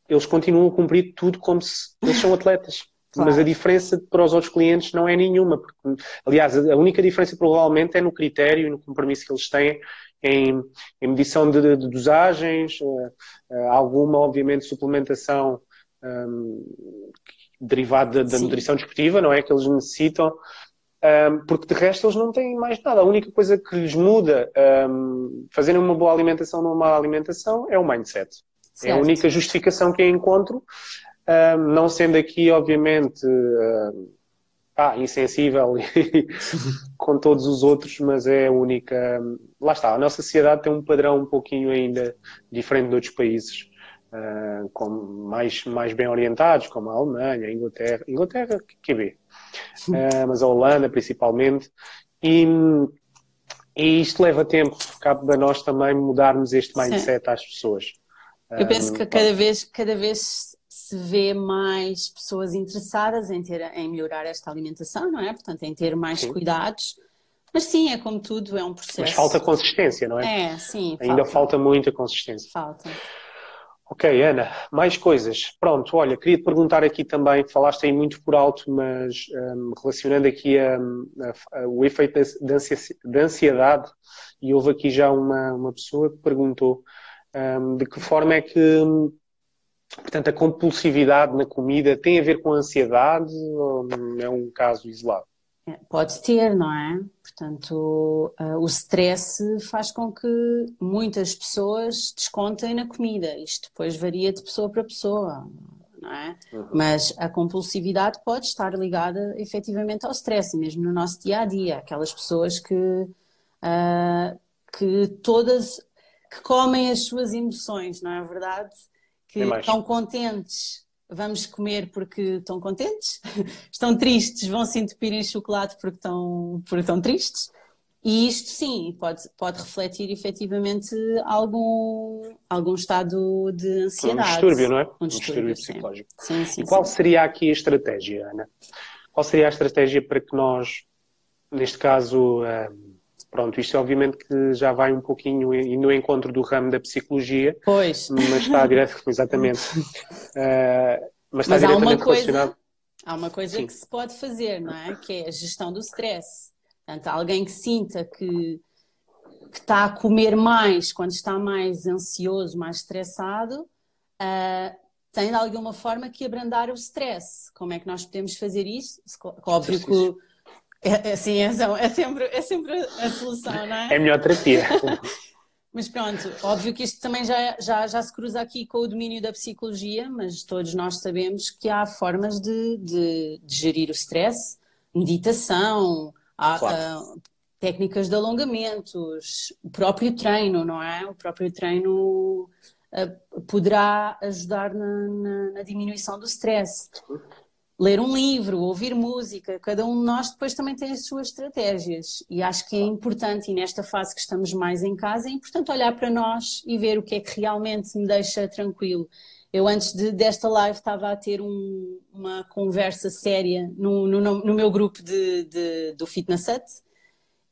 A: eles continuam a cumprir tudo como se eles são atletas. Claro. Mas a diferença para os outros clientes não é nenhuma. Porque, aliás, a única diferença provavelmente é no critério e no compromisso que eles têm em, em medição de, de dosagens, uh, uh, alguma, obviamente, suplementação um, derivado da, nutrição desportiva, não é? Que eles necessitam, um, porque de resto eles não têm mais nada. A única coisa que lhes muda um, fazerem uma boa alimentação ou uma má alimentação é o mindset. Certo. É a única justificação que eu encontro, não sendo aqui, obviamente, ah, insensível com todos os outros, mas é a única. Lá está, a nossa sociedade tem um padrão um pouquinho ainda diferente de outros países uh, com mais, mais bem orientados, como a Alemanha, a Inglaterra, Inglaterra, que é uh, mas a Holanda principalmente, e, e isto leva tempo, cabe a nós também mudarmos este mindset Sim. às pessoas.
B: Eu penso que cada vez, cada vez se vê mais pessoas interessadas em, ter, em melhorar esta alimentação, não é? Portanto, em ter mais sim. cuidados. Mas sim, é como tudo, é um processo. Mas
A: falta consistência, não é?
B: É, sim.
A: Ainda falta, falta muita consistência.
B: Falta.
A: Ok, Ana, mais coisas. Pronto, olha, queria te perguntar aqui também, falaste aí muito por alto, mas um, relacionando aqui a, a, a, o efeito de ansiedade, e houve aqui já uma, uma pessoa que perguntou um, de que forma é que, portanto, a compulsividade na comida tem a ver com a ansiedade ou é um caso isolado?
B: É, pode ter, não é? Portanto, uh, o stress faz com que muitas pessoas descontem na comida. Isto depois varia de pessoa para pessoa. não é? Uhum. Mas a compulsividade pode estar ligada efetivamente ao stress, mesmo no nosso dia a dia. Aquelas pessoas que, uh, que todas que comem as suas emoções, não é verdade? Que estão contentes, vamos comer porque estão contentes, estão tristes, vão se entupir em chocolate porque estão, porque estão tristes. E isto sim, pode, pode refletir efetivamente algum, algum estado de ansiedade.
A: Um distúrbio, não é? Um distúrbio, um distúrbio psicológico. Sim, sim, e qual sim. seria aqui a estratégia, Ana? Qual seria a estratégia para que nós, neste caso, um, pronto, isto obviamente que já vai um pouquinho no encontro do ramo da psicologia.
B: Pois.
A: Mas está direto, exatamente. Uh, mas está mas
B: há uma coisa, há uma coisa sim. que se pode fazer, não é? Que é a gestão do stress. Portanto, alguém que sinta que, que está a comer mais quando está mais ansioso, mais estressado, uh, tem de alguma forma que abrandar o stress. Como é que nós podemos fazer isso? Óbvio que é, é, assim, é, é, sempre, é sempre a solução, não é?
A: É a melhor terapia.
B: Mas pronto, óbvio que isto também já, já, já se cruza aqui com o domínio da psicologia, mas todos nós sabemos que há formas de, de, de gerir o stress, meditação, Há claro. uh, técnicas de alongamentos, o próprio treino, não é? O próprio treino uh, poderá ajudar na, na, na, diminuição do stress. Ler um livro, ouvir música, cada um de nós depois também tem as suas estratégias. E acho que é importante, e nesta fase que estamos mais em casa, é importante olhar para nós e ver o que é que realmente me deixa tranquilo. Eu, antes de, desta live, estava a ter um, uma conversa séria no, no, no meu grupo de, de, do Fitness Hut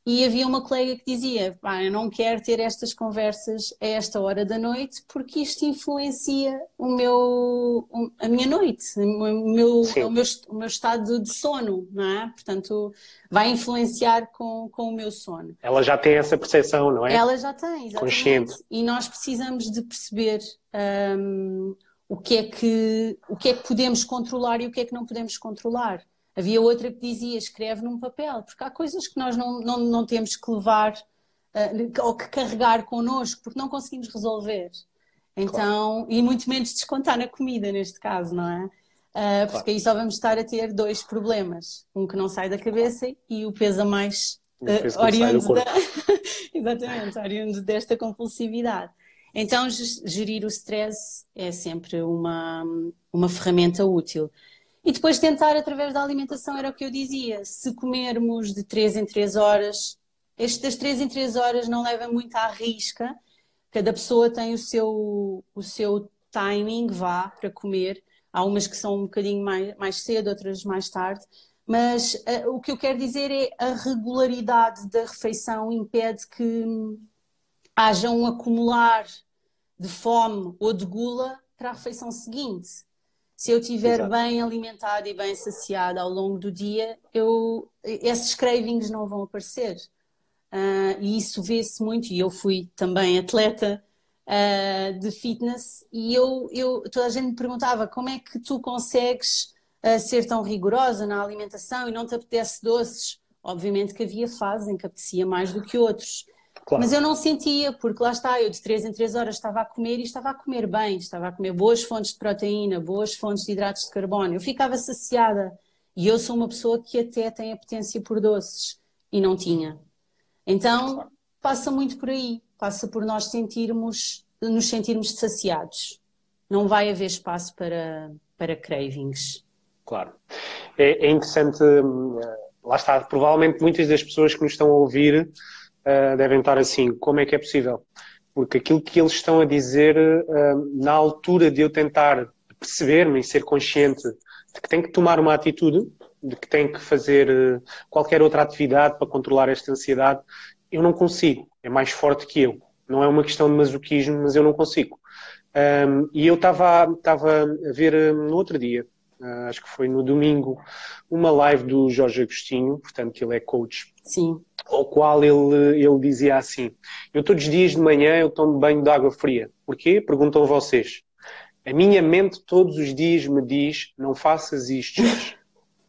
B: e havia uma colega que dizia: eu não quero ter estas conversas a esta hora da noite porque isto influencia o meu, a minha noite, o meu, o meu, o meu estado de sono, não é? Portanto, vai influenciar com, com o meu sono.
A: Ela já tem essa percepção, não é?
B: Ela já tem, exatamente.
A: Consciente.
B: E nós precisamos de perceber. Um, o que é que, o que é que podemos controlar e o que é que não podemos controlar. Havia outra que dizia, escreve num papel, porque há coisas que nós não, não, não temos que levar uh, ou que carregar connosco, porque não conseguimos resolver. Então, claro. e muito menos descontar na comida, neste caso, não é? Uh, porque claro. aí só vamos estar a ter dois problemas. Um que não sai da cabeça e o peso a mais uh, oriundo, da... Exatamente, oriundo desta compulsividade. Então, gerir o stress é sempre uma, uma ferramenta útil. E depois tentar, através da alimentação, era o que eu dizia. Se comermos de 3 em 3 horas, este das 3 em 3 horas não leva muito à risca. Cada pessoa tem o seu, o seu timing, vá, para comer. Há umas que são um bocadinho mais, mais cedo, outras mais tarde. Mas uh, o que eu quero dizer é a regularidade da refeição impede que haja um acumular de fome ou de gula para a refeição seguinte. Se eu estiver bem alimentada e bem saciada ao longo do dia, eu, esses cravings não vão aparecer. Uh, e isso vê-se muito. E eu fui também atleta uh, de fitness e eu, eu, toda a gente me perguntava como é que tu consegues uh, ser tão rigorosa na alimentação e não te apetece doces. Obviamente que havia fases em que apetecia mais do que outros. Claro. Mas eu não sentia, porque lá está, eu de 3 em 3 horas estava a comer e estava a comer bem, estava a comer boas fontes de proteína, boas fontes de hidratos de carbono. Eu ficava saciada. E eu sou uma pessoa que até tem apetência por doces e não tinha. Então, passa muito por aí. Passa por nós sentirmos, nos sentirmos saciados. Não vai haver espaço para, para cravings.
A: Claro. É, é interessante, hum, lá está, provavelmente muitas das pessoas que nos estão a ouvir uh, devem estar assim, como é que é possível? Porque aquilo que eles estão a dizer, uh, na altura de eu tentar perceber-me e ser consciente de que tenho que tomar uma atitude, de que tenho que fazer uh, qualquer outra atividade para controlar esta ansiedade, eu não consigo. É mais forte que eu. Não é uma questão de masoquismo, mas eu não consigo. Um, e eu estava a ver no outro dia, uh, acho que foi no domingo, uma live do Jorge Agostinho, portanto, ele é coach.
B: Sim
A: ao qual ele, ele dizia assim: Eu todos os dias de manhã eu tomo banho de água fria. Porquê? Perguntam vocês. A minha mente todos os dias me diz: Não faças isto, Jorge.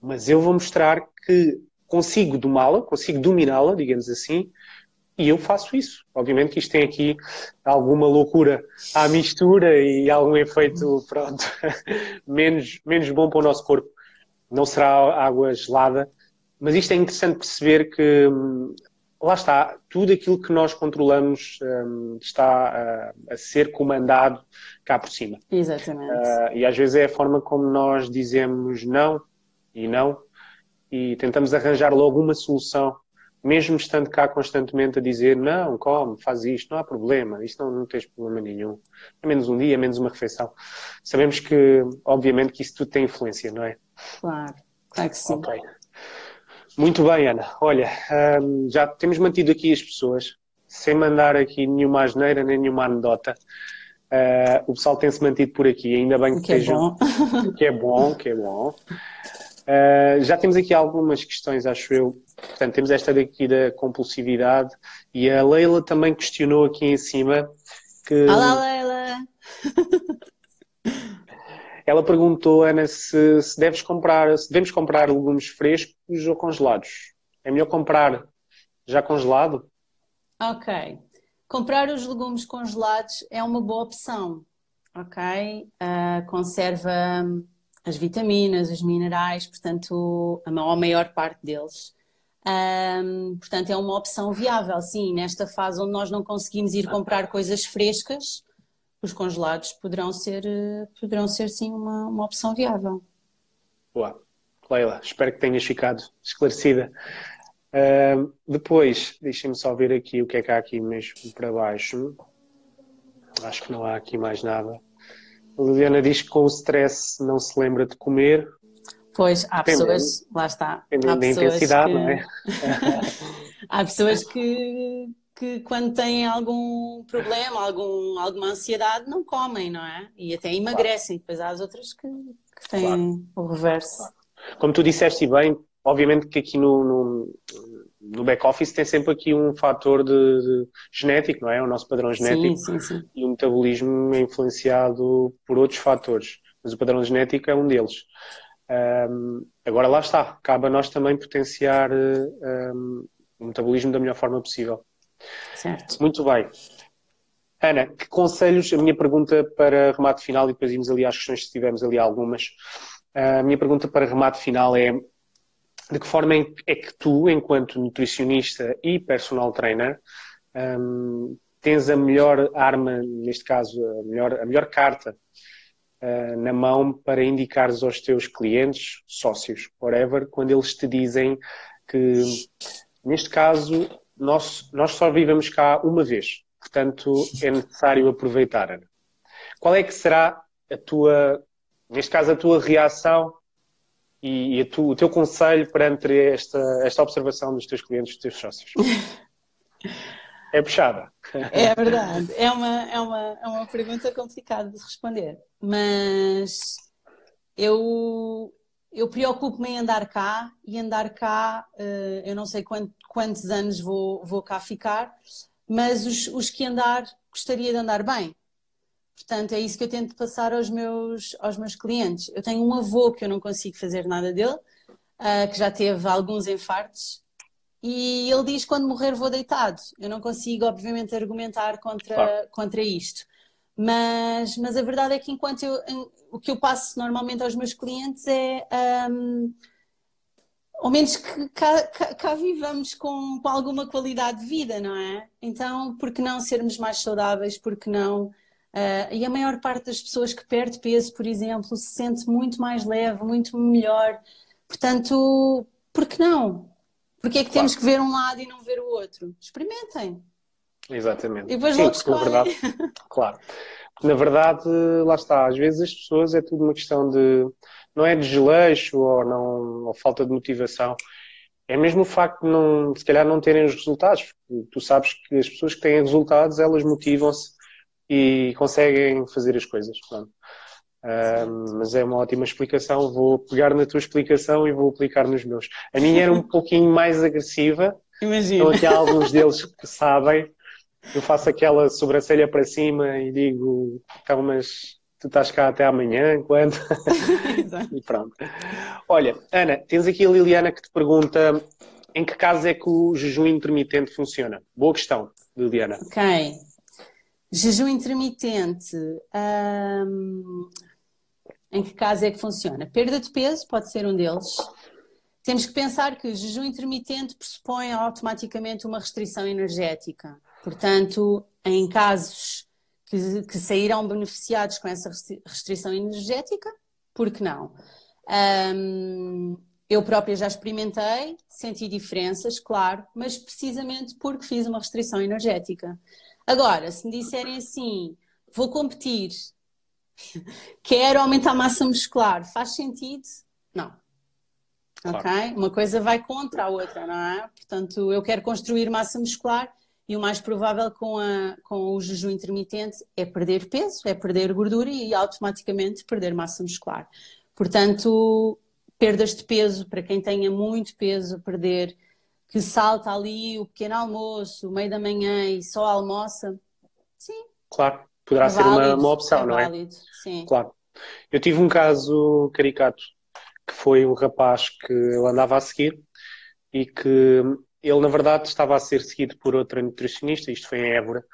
A: Mas eu vou mostrar que consigo domá-la, consigo dominá-la, digamos assim, e eu faço isso. Obviamente que isto tem aqui alguma loucura à mistura e algum efeito, pronto, menos, menos bom para o nosso corpo. Não será água gelada, mas isto é interessante perceber que, hum, lá está, tudo aquilo que nós controlamos um, está a, a, ser comandado cá por cima.
B: Exatamente. Uh,
A: e às vezes é a forma como nós dizemos não e não e tentamos arranjar logo uma solução mesmo estando cá constantemente a dizer não, come, faz isto, não há problema, isto não, não tens problema nenhum. É menos um dia, é menos uma refeição. Sabemos que, obviamente, que isso tudo tem influência, não é?
B: Claro, claro que sim.
A: Ok. Muito bem, Ana. Olha, hum, já temos mantido aqui as pessoas, sem mandar aqui nenhuma asneira, nem nenhuma anedota. Uh, o pessoal tem-se mantido por aqui, ainda bem que,
B: que é bom.
A: que é bom, que é bom. Uh, já temos aqui algumas questões, acho eu. Portanto, temos esta daqui da compulsividade e a Leila também questionou aqui em cima que.
B: Olá, Leila!
A: Ela perguntou, Ana, se, se, deves comprar, se devemos comprar legumes frescos ou congelados. É melhor comprar já congelado?
B: Ok. Comprar os legumes congelados é uma boa opção. Ok? Uh, conserva as vitaminas, os minerais, portanto, a maior, parte deles. Um, portanto, é uma opção viável, sim. Nesta fase onde nós não conseguimos ir comprar coisas frescas, os congelados poderão ser, poderão ser sim, uma, uma opção viável.
A: Boa. Leila, espero que tenhas ficado esclarecida. Uh, depois, deixem-me só ver aqui o que é que há aqui mesmo para baixo. Acho que não há aqui mais nada. A Liliana diz que com o stress não se lembra de comer.
B: Pois, há pessoas, lá está.
A: Dependendo da intensidade, que... não é?
B: há pessoas que, que quando têm algum problema, algum, alguma ansiedade, não comem, não é? E até emagrecem. Claro. Depois há as outras que, que têm claro. o reverso. Claro.
A: Como tu disseste bem, obviamente que aqui no, no, no back-office tem sempre aqui um fator de, de, genético, não é? O nosso padrão genético.
B: Sim, sim, sim.
A: E o metabolismo é influenciado por outros fatores. Mas o padrão genético é um deles. Um, agora lá está. Cabe a nós também potenciar um, o metabolismo da melhor forma possível.
B: Certo.
A: Muito bem. Ana, que conselhos, a minha pergunta para remate final, e depois irmos ali às questões se tivermos ali algumas. A minha pergunta para remate final é de que forma é que tu, enquanto nutricionista e personal trainer, um, tens a melhor arma, neste caso, a melhor, a melhor carta uh, na mão para indicares aos teus clientes, sócios, whatever, quando eles te dizem que, neste caso, nós, nós só vivemos cá uma vez, portanto é necessário aproveitar. Qual é que será a tua, neste caso, a tua reação e, e tu, o teu conselho perante esta, esta observação dos teus clientes, dos teus sócios? É puxada.
B: É verdade. É uma, é, uma, é uma pergunta complicada de responder. Mas eu, eu preocupo-me em andar cá e andar cá, eh, eu não sei quantos, quantos anos vou, vou cá ficar, mas os, os que andar, gostaria de andar bem. Portanto, é isso que eu tento passar aos meus, aos meus clientes. Eu tenho um avô que eu não consigo fazer nada dele, uh, que já teve alguns infartos, e ele diz: quando morrer, vou deitado. Eu não consigo, obviamente, argumentar contra, claro. contra isto. Mas, mas a verdade é que enquanto eu, o que eu passo normalmente aos meus clientes é um, ao menos que cá, cá, cá, vivamos com, com alguma qualidade de vida, não é? Então, por que não sermos mais saudáveis? Por que não Uh, e a maior parte das pessoas que perde peso, por exemplo, se sente muito mais leve, muito melhor. Portanto, por que não? Porque é que claro. temos que ver um lado e não ver o outro? Experimentem.
A: Exatamente.
B: E depois Sim, logo
A: na verdade, claro. Na verdade, lá está, às vezes as pessoas é tudo uma questão de não é de desleixo ou não ou falta de motivação. É mesmo o facto de não, se calhar não terem os resultados. Tu sabes que as pessoas que têm resultados, elas motivam-se e conseguem fazer as coisas. Uh, mas é uma ótima explicação. Vou pegar na tua explicação e vou aplicar nos meus. A minha era um pouquinho mais agressiva.
B: Imagina.
A: Então, aqui há alguns deles que sabem. Eu faço aquela sobrancelha para cima e digo: então, mas tu estás cá até amanhã, quando? e pronto. Olha, Ana, tens aqui a Liliana que te pergunta em que caso é que o jejum intermitente funciona? Boa questão, Liliana.
B: Ok. Jejum intermitente. Hum, em que caso é que funciona? Perda de peso pode ser um deles. Temos que pensar que jejum intermitente pressupõe automaticamente uma restrição energética. Portanto, em casos que, que sairão beneficiados com essa restrição energética, por que não? Um, eu própria já experimentei, senti diferenças, claro, mas precisamente porque fiz uma restrição energética. Agora, se me disserem assim, vou competir, quero aumentar a massa muscular, faz sentido? Não. Claro. Ok? Uma coisa vai contra a outra, não é? Portanto, eu quero construir massa muscular e o mais provável com, a, com o jejum intermitente é perder peso, é perder gordura e automaticamente perder massa muscular. Portanto, perdas de peso, para quem tenha muito peso, perder, que salta ali o pequeno almoço, o meio da manhã e só almoça, sim.
A: Claro, poderá é ser válido, uma, uma opção, é não é?
B: válido, é? Sim.
A: Claro. Eu tive um caso caricato, que foi um rapaz que eu andava a seguir e que ele, na verdade, estava a ser seguido por outra nutricionista, isto foi em Évora,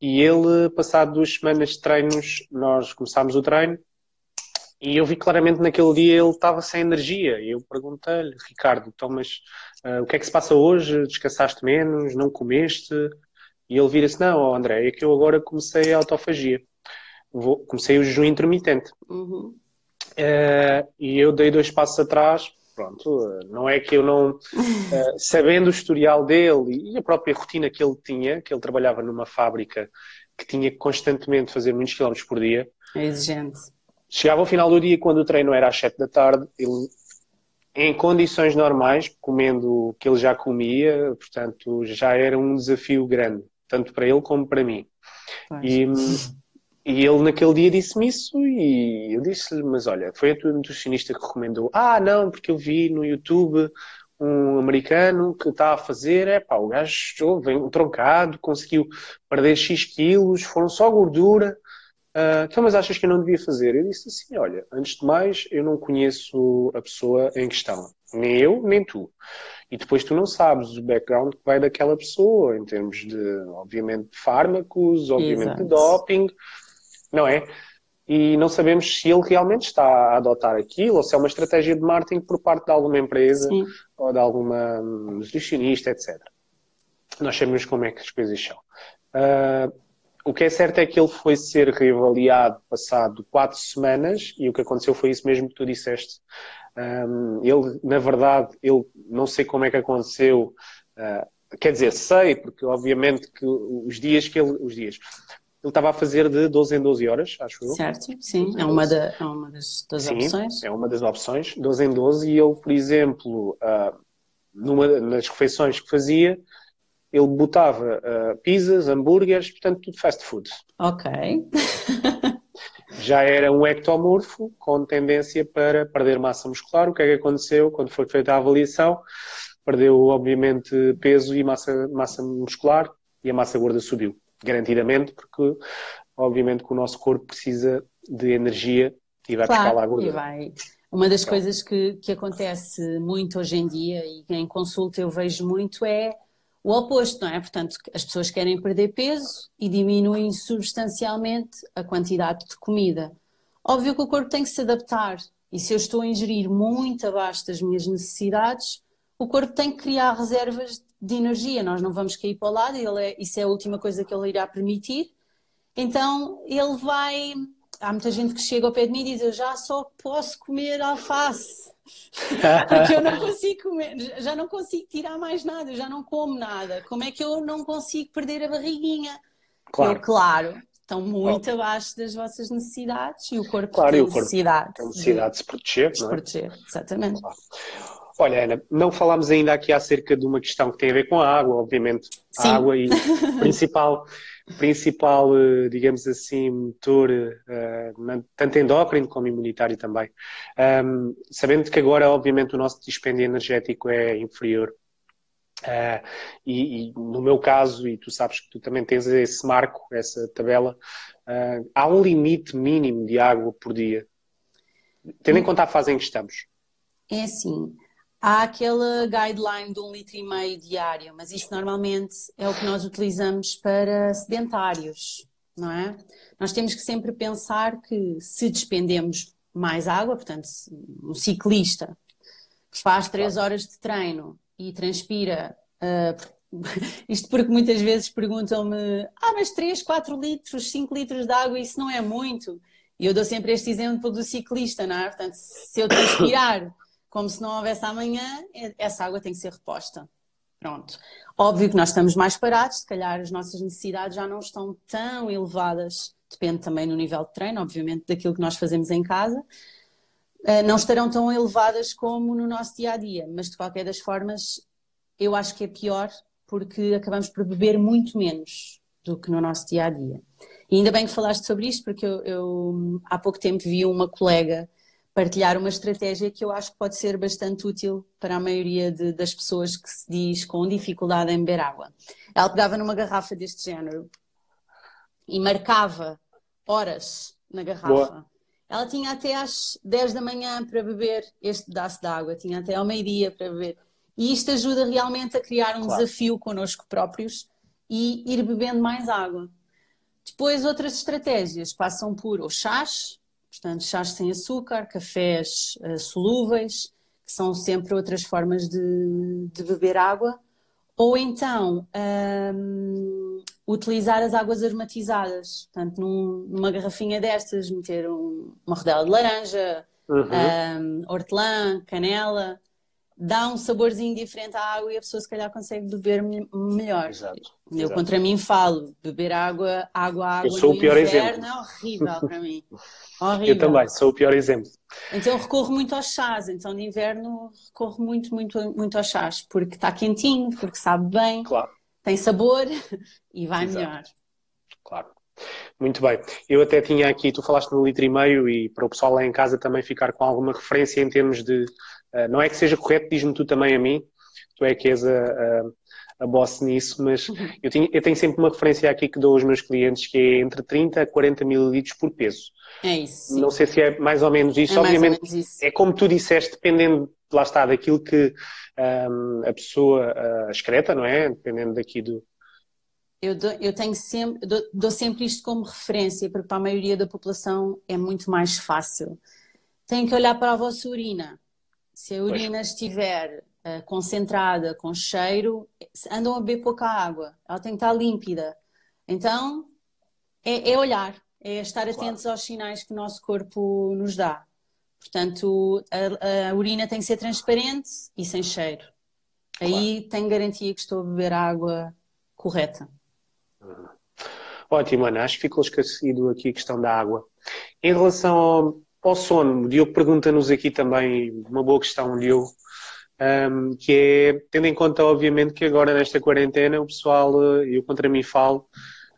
A: e ele, passado duas semanas de treinos, nós começámos o treino, e eu vi claramente naquele dia ele estava sem energia. E eu perguntei-lhe, Ricardo, então, mas uh, o que é que se passa hoje? Descansaste menos? Não comeste? E ele vira-se, não, André, é que eu agora comecei a autofagia. Vou, comecei o jejum intermitente.
B: Uhum.
A: Uh, e eu dei dois passos atrás, pronto, não é que eu não, uh, sabendo o historial dele e a própria rotina que ele tinha, que ele trabalhava numa fábrica que tinha que constantemente fazer muitos quilómetros por dia.
B: É exigente.
A: Chegava ao final do dia, quando o treino era às 7 da tarde, ele, em condições normais, comendo o que ele já comia, portanto, já era um desafio grande, tanto para ele como para mim. E, e ele naquele dia disse-me isso e eu disse-lhe, mas olha, foi a tua nutricionista que recomendou. Ah, não, porque eu vi no YouTube um americano que está a fazer, é pá, o gajo vem troncado, conseguiu perder X quilos, foram só gordura. Uh, então, mas achas que eu não devia fazer? Eu disse assim, olha, antes de mais, eu não conheço a pessoa em questão. Nem eu, nem tu. E depois tu não sabes o background que vai daquela pessoa, em termos de, obviamente, de fármacos, obviamente Exato. de doping não é? E não sabemos se ele realmente está a adotar aquilo ou se é uma estratégia de marketing por parte de alguma empresa Sim. ou de alguma nutricionista, etc. Nós sabemos como é que as coisas são. Uh, o que é certo é que ele foi ser reavaliado passado quatro semanas e o que aconteceu foi isso mesmo que tu disseste. Um, ele, na verdade, ele não sei como é que aconteceu. Uh, quer dizer, sei, porque obviamente que os dias que ele. Os dias. Ele estava a fazer de 12 em 12 horas, acho eu.
B: Certo, sim, é uma, da, é uma das, das sim, opções.
A: É uma das opções, 12 em 12, e ele, por exemplo, uh, numa, nas refeições que fazia, ele botava uh, pizzas, hambúrgueres, portanto, tudo fast food.
B: Ok.
A: Já era um ectomorfo com tendência para perder massa muscular. O que é que aconteceu quando foi feita a avaliação? Perdeu, obviamente, peso e massa, massa muscular e a massa gorda subiu garantidamente, porque obviamente que o nosso corpo precisa de energia e vai
B: claro,
A: buscar lá a gordura.
B: E vai. Uma das então. coisas que, que acontece muito hoje em dia e em consulta eu vejo muito é o oposto, não é? Portanto, as pessoas querem perder peso e diminuem substancialmente a quantidade de comida. Óbvio que o corpo tem que se adaptar e se eu estou a ingerir muito abaixo das minhas necessidades, o corpo tem que criar reservas de energia, nós não vamos cair para o lado, ele é, isso é a última coisa que ele irá permitir. Então ele vai. Há muita gente que chega ao pé de mim e diz: Eu já só posso comer alface. Porque eu não consigo comer, já não consigo tirar mais nada, eu já não como nada. Como é que eu não consigo perder a barriguinha?
A: Claro.
B: Eu, claro, estão muito oh. abaixo das vossas necessidades e o corpo claro, tem necessidade,
A: tem necessidade de, de se proteger.
B: De se proteger, exatamente. Claro.
A: Olha, Ana, não falámos ainda aqui acerca de uma questão que tem a ver com a água, obviamente. Sim. A água e principal, principal, eh, digamos assim, motor, uh, tanto endócrino como imunitário também. Sabendo que agora, obviamente, o nosso dispêndio energético é inferior. Uh, e, e, no meu caso, e tu sabes que tu também tens esse marco, essa tabela, uh, há um limite mínimo de água por dia, tendo em hum. conta a fase em que estamos.
B: É assim, há aquela guideline de um litro e meio diário, mas isso normalmente é o que nós utilizamos para sedentários, não é? Nós temos que sempre pensar que se despendemos mais água, portanto, um ciclista que faz três horas de treino e transpira. Uh, isto porque muitas vezes perguntam-me: ah, mas 3, 4 litros, 5 litros de água, isso não é muito? E eu dou sempre este exemplo do ciclista, não é? Portanto, se eu transpirar como se não houvesse amanhã, é, essa água tem que ser reposta. Pronto. Óbvio que nós estamos mais parados, se calhar as nossas necessidades já não estão tão elevadas, depende também do nível de treino, obviamente, daquilo que nós fazemos em casa, eh, não estarão tão elevadas como no nosso dia a dia, mas de qualquer das formas, eu acho que é pior porque acabamos por beber muito menos do que no nosso dia a dia. E ainda bem que falaste sobre isto, porque eu, eu há pouco tempo vi uma colega partilhar uma estratégia que eu acho que pode ser bastante útil para a maioria de, das pessoas que se diz com dificuldade em beber água. Ela pegava numa garrafa deste género e marcava horas na garrafa. Boa. Ela tinha até às 10 da manhã para beber este pedaço de água, tinha até ao meio-dia para beber. E isto ajuda realmente a criar um claro. desafio connosco próprios e ir bebendo mais água. Depois, outras estratégias passam por os chás, Portanto, chás sem açúcar, cafés uh, solúveis, que são sempre outras formas de, de beber água. Ou então, um, utilizar as águas aromatizadas. Portanto, num, numa garrafinha destas, meter um, uma rodela de laranja, uhum. um, hortelã, canela dá um saborzinho diferente à água e a pessoa se calhar consegue beber melhor. Exato. Eu Exato. contra mim falo, beber água, água, água
A: Eu sou o pior exemplo.
B: é horrível para mim. Horrível.
A: Eu também, sou o pior exemplo.
B: Então recorro muito aos chás, então de inverno recorro muito, muito, muito aos chás, porque está quentinho, porque sabe bem, claro. tem sabor e vai Exato. melhor.
A: Claro. Muito bem. Eu até tinha aqui, tu falaste no litro e meio e para o pessoal lá em casa também ficar com alguma referência em termos de Uh, não é que seja correto, diz-me tu também a mim, tu é que és a, a, a boss nisso, mas uhum. eu, tenho, eu tenho sempre uma referência aqui que dou aos meus clientes que é entre 30 a 40 mililitros por peso.
B: É isso. Sim.
A: Não sei se é mais ou menos isso. É Obviamente, menos isso. é como tu disseste, dependendo, lá está, daquilo que um, a pessoa uh, excreta, não é? Dependendo daqui do,
B: eu, dou, eu tenho sempre, dou, dou, sempre isto como referência, porque para a maioria da população é muito mais fácil. Tem que olhar para a vossa urina. Se a urina pois. estiver uh, concentrada, com cheiro, andam a beber pouca água. Ela tem que estar límpida. Então, é, é olhar, é estar atentos claro. aos sinais que o nosso corpo nos dá. Portanto, a, a, urina tem que ser transparente e sem cheiro. Claro. Aí tenho garantia que estou a beber água correta.
A: Ótimo, Ana. Acho que ficou esquecido aqui a questão da água. Em relação ao, ao sono, o Diogo pergunta-nos aqui também uma boa questão, Diogo, um, que é, tendo em conta, obviamente, que agora nesta quarentena o pessoal, eh, eu contra mim falo,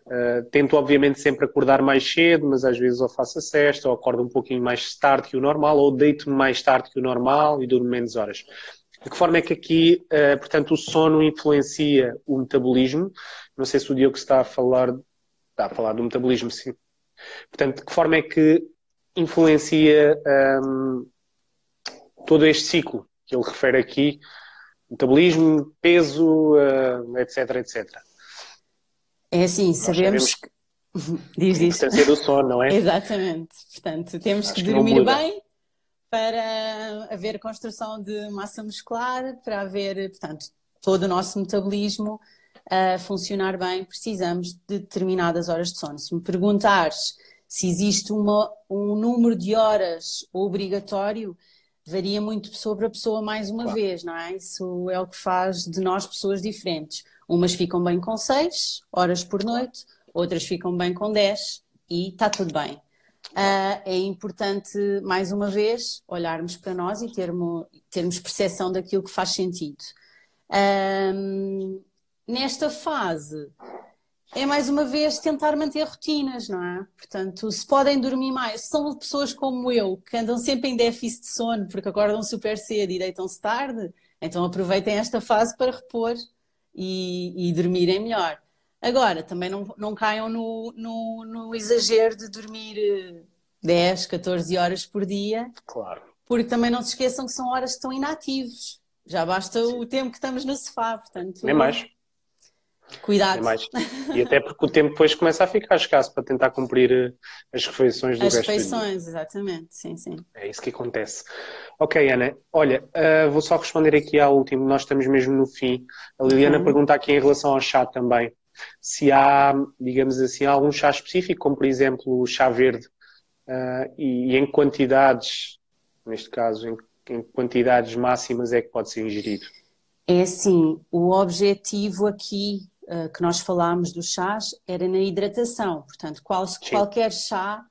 A: uh, tento, obviamente, sempre acordar mais cedo, mas às vezes ou faço a cesta, ou acordo um pouquinho mais tarde que o normal, ou deito-me mais tarde que o normal e durmo menos horas. De que forma é que aqui, uh, portanto, o sono influencia o metabolismo? Não sei se o Diogo está a falar, está a falar do metabolismo, sim. Portanto, de que forma é que influencia um, todo este ciclo que ele refere aqui, metabolismo, peso, etc, etc.
B: É assim, sabemos que...
A: Diz a importância do sono, não é?
B: Exatamente. Portanto, temos Acho que dormir que bem para haver construção de massa muscular, para haver, portanto, todo o nosso metabolismo a funcionar bem, precisamos de determinadas horas de sono. Se me perguntares se existe uma, um número de horas obrigatório, varia muito pessoa para pessoa mais uma claro. vez, não é? Isso é o que faz de nós pessoas diferentes. Umas ficam bem com 6 horas por noite, outras ficam bem com 10 e está tudo bem. Uh, é importante, mais uma vez, olharmos para nós e termos, termos percepção daquilo que faz sentido. Uh, nesta fase, é mais uma vez tentar manter rotinas, não é? Portanto, se podem dormir mais, são pessoas como eu, que andam sempre em déficit de sono porque acordam super cedo e deitam-se tarde, então aproveitem esta fase para repor e, e dormirem melhor. Agora, também não, não caiam no, no, no, exagero de dormir 10, eh, 14 horas por dia.
A: Claro.
B: Porque também não se esqueçam que são horas que estão inativos. Já basta o tempo que estamos no sofá, portanto.
A: Nem mais.
B: Cuidado.
A: Nem mais. E até porque o tempo depois começa a ficar escasso para tentar cumprir eh, as refeições do
B: As
A: resto do dia.
B: refeições, exatamente. Sim, sim.
A: É isso que acontece. Ok, Ana. Olha, uh, vou só responder aqui ao último. Nós estamos mesmo no fim. A Liliana
B: Uhum.
A: pergunta aqui em relação ao chá também. Se há, digamos assim, algum chá específico, como por exemplo o chá verde, uh, e, e em quantidades, neste caso, em, em quantidades máximas é que pode ser ingerido.
B: É assim, o objetivo aqui eh, que nós falámos dos chás era na hidratação. Portanto, qual- qualquer chá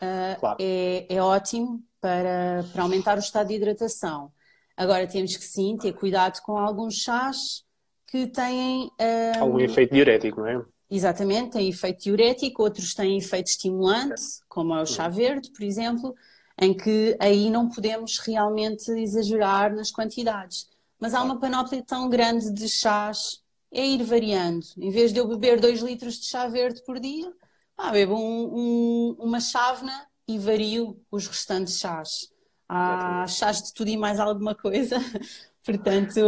B: eh,
A: Claro.
B: é, é ótimo para, para aumentar o estado de hidratação. Agora temos que sim ter cuidado com alguns chás que têm eh,
A: Algum efeito diurético, não é?
B: Exatamente, tem efeito diurético, outros têm efeito estimulante, como é o chá verde, por exemplo, em que aí não podemos realmente exagerar nas quantidades. Mas há uma panóplia tão grande de chás, é ir variando. Em vez de eu beber 2 litros de chá verde por dia, ah, bebo um- um- uma chávena e vario os restantes chás. Há chás de tudo e mais alguma coisa, portanto,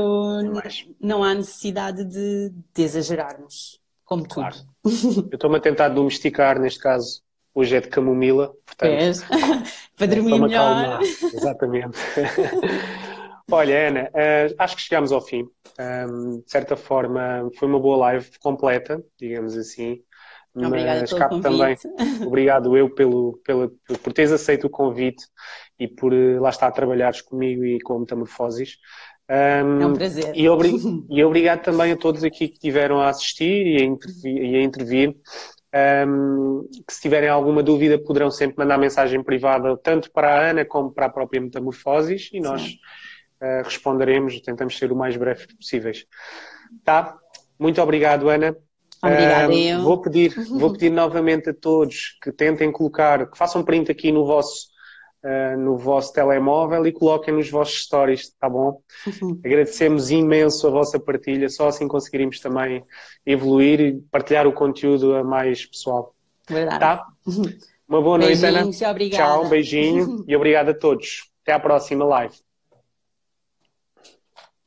B: não há necessidade de, de exagerarmos, como tudo.
A: Claro. Eu estou-me a tentar domesticar, neste caso, hoje é de camomila, portanto,
B: Vês? Para dormir
A: para me
B: melhor.
A: acalmar. Exatamente. Olha, Ana, eh, acho que chegámos ao fim. Um, de certa forma, foi uma boa live completa, digamos assim.
B: Obrigada
A: Mas
B: pelo
A: cabe também, obrigado eu pelo, pela, por teres aceito o convite e por eh, lá estar a trabalhares comigo e com a Metamorfoses. Um,
B: É um prazer.
A: E, obri- e obrigado também a todos aqui que estiveram a assistir e a intervir. E a intervir. Um, que se tiverem alguma dúvida poderão sempre mandar mensagem privada tanto para a Ana como para a própria Metamorfoses e nós
B: Sim.
A: Uh, responderemos, tentamos ser o mais breves possíveis. Tá? Muito obrigado, Ana.
B: Obrigada,
A: Um,
B: eu.
A: Vou pedir, vou pedir novamente a todos que tentem colocar, que façam print aqui no vosso, uh, no vosso telemóvel e coloquem nos vossos stories, tá bom? Agradecemos imenso a vossa partilha, só assim conseguiremos também evoluir e partilhar o conteúdo a mais pessoal.
B: Verdade.
A: Tá? Uma boa noite, Ana.
B: Obrigada.
A: Tchau, um beijinho e obrigado a todos. Até à próxima live.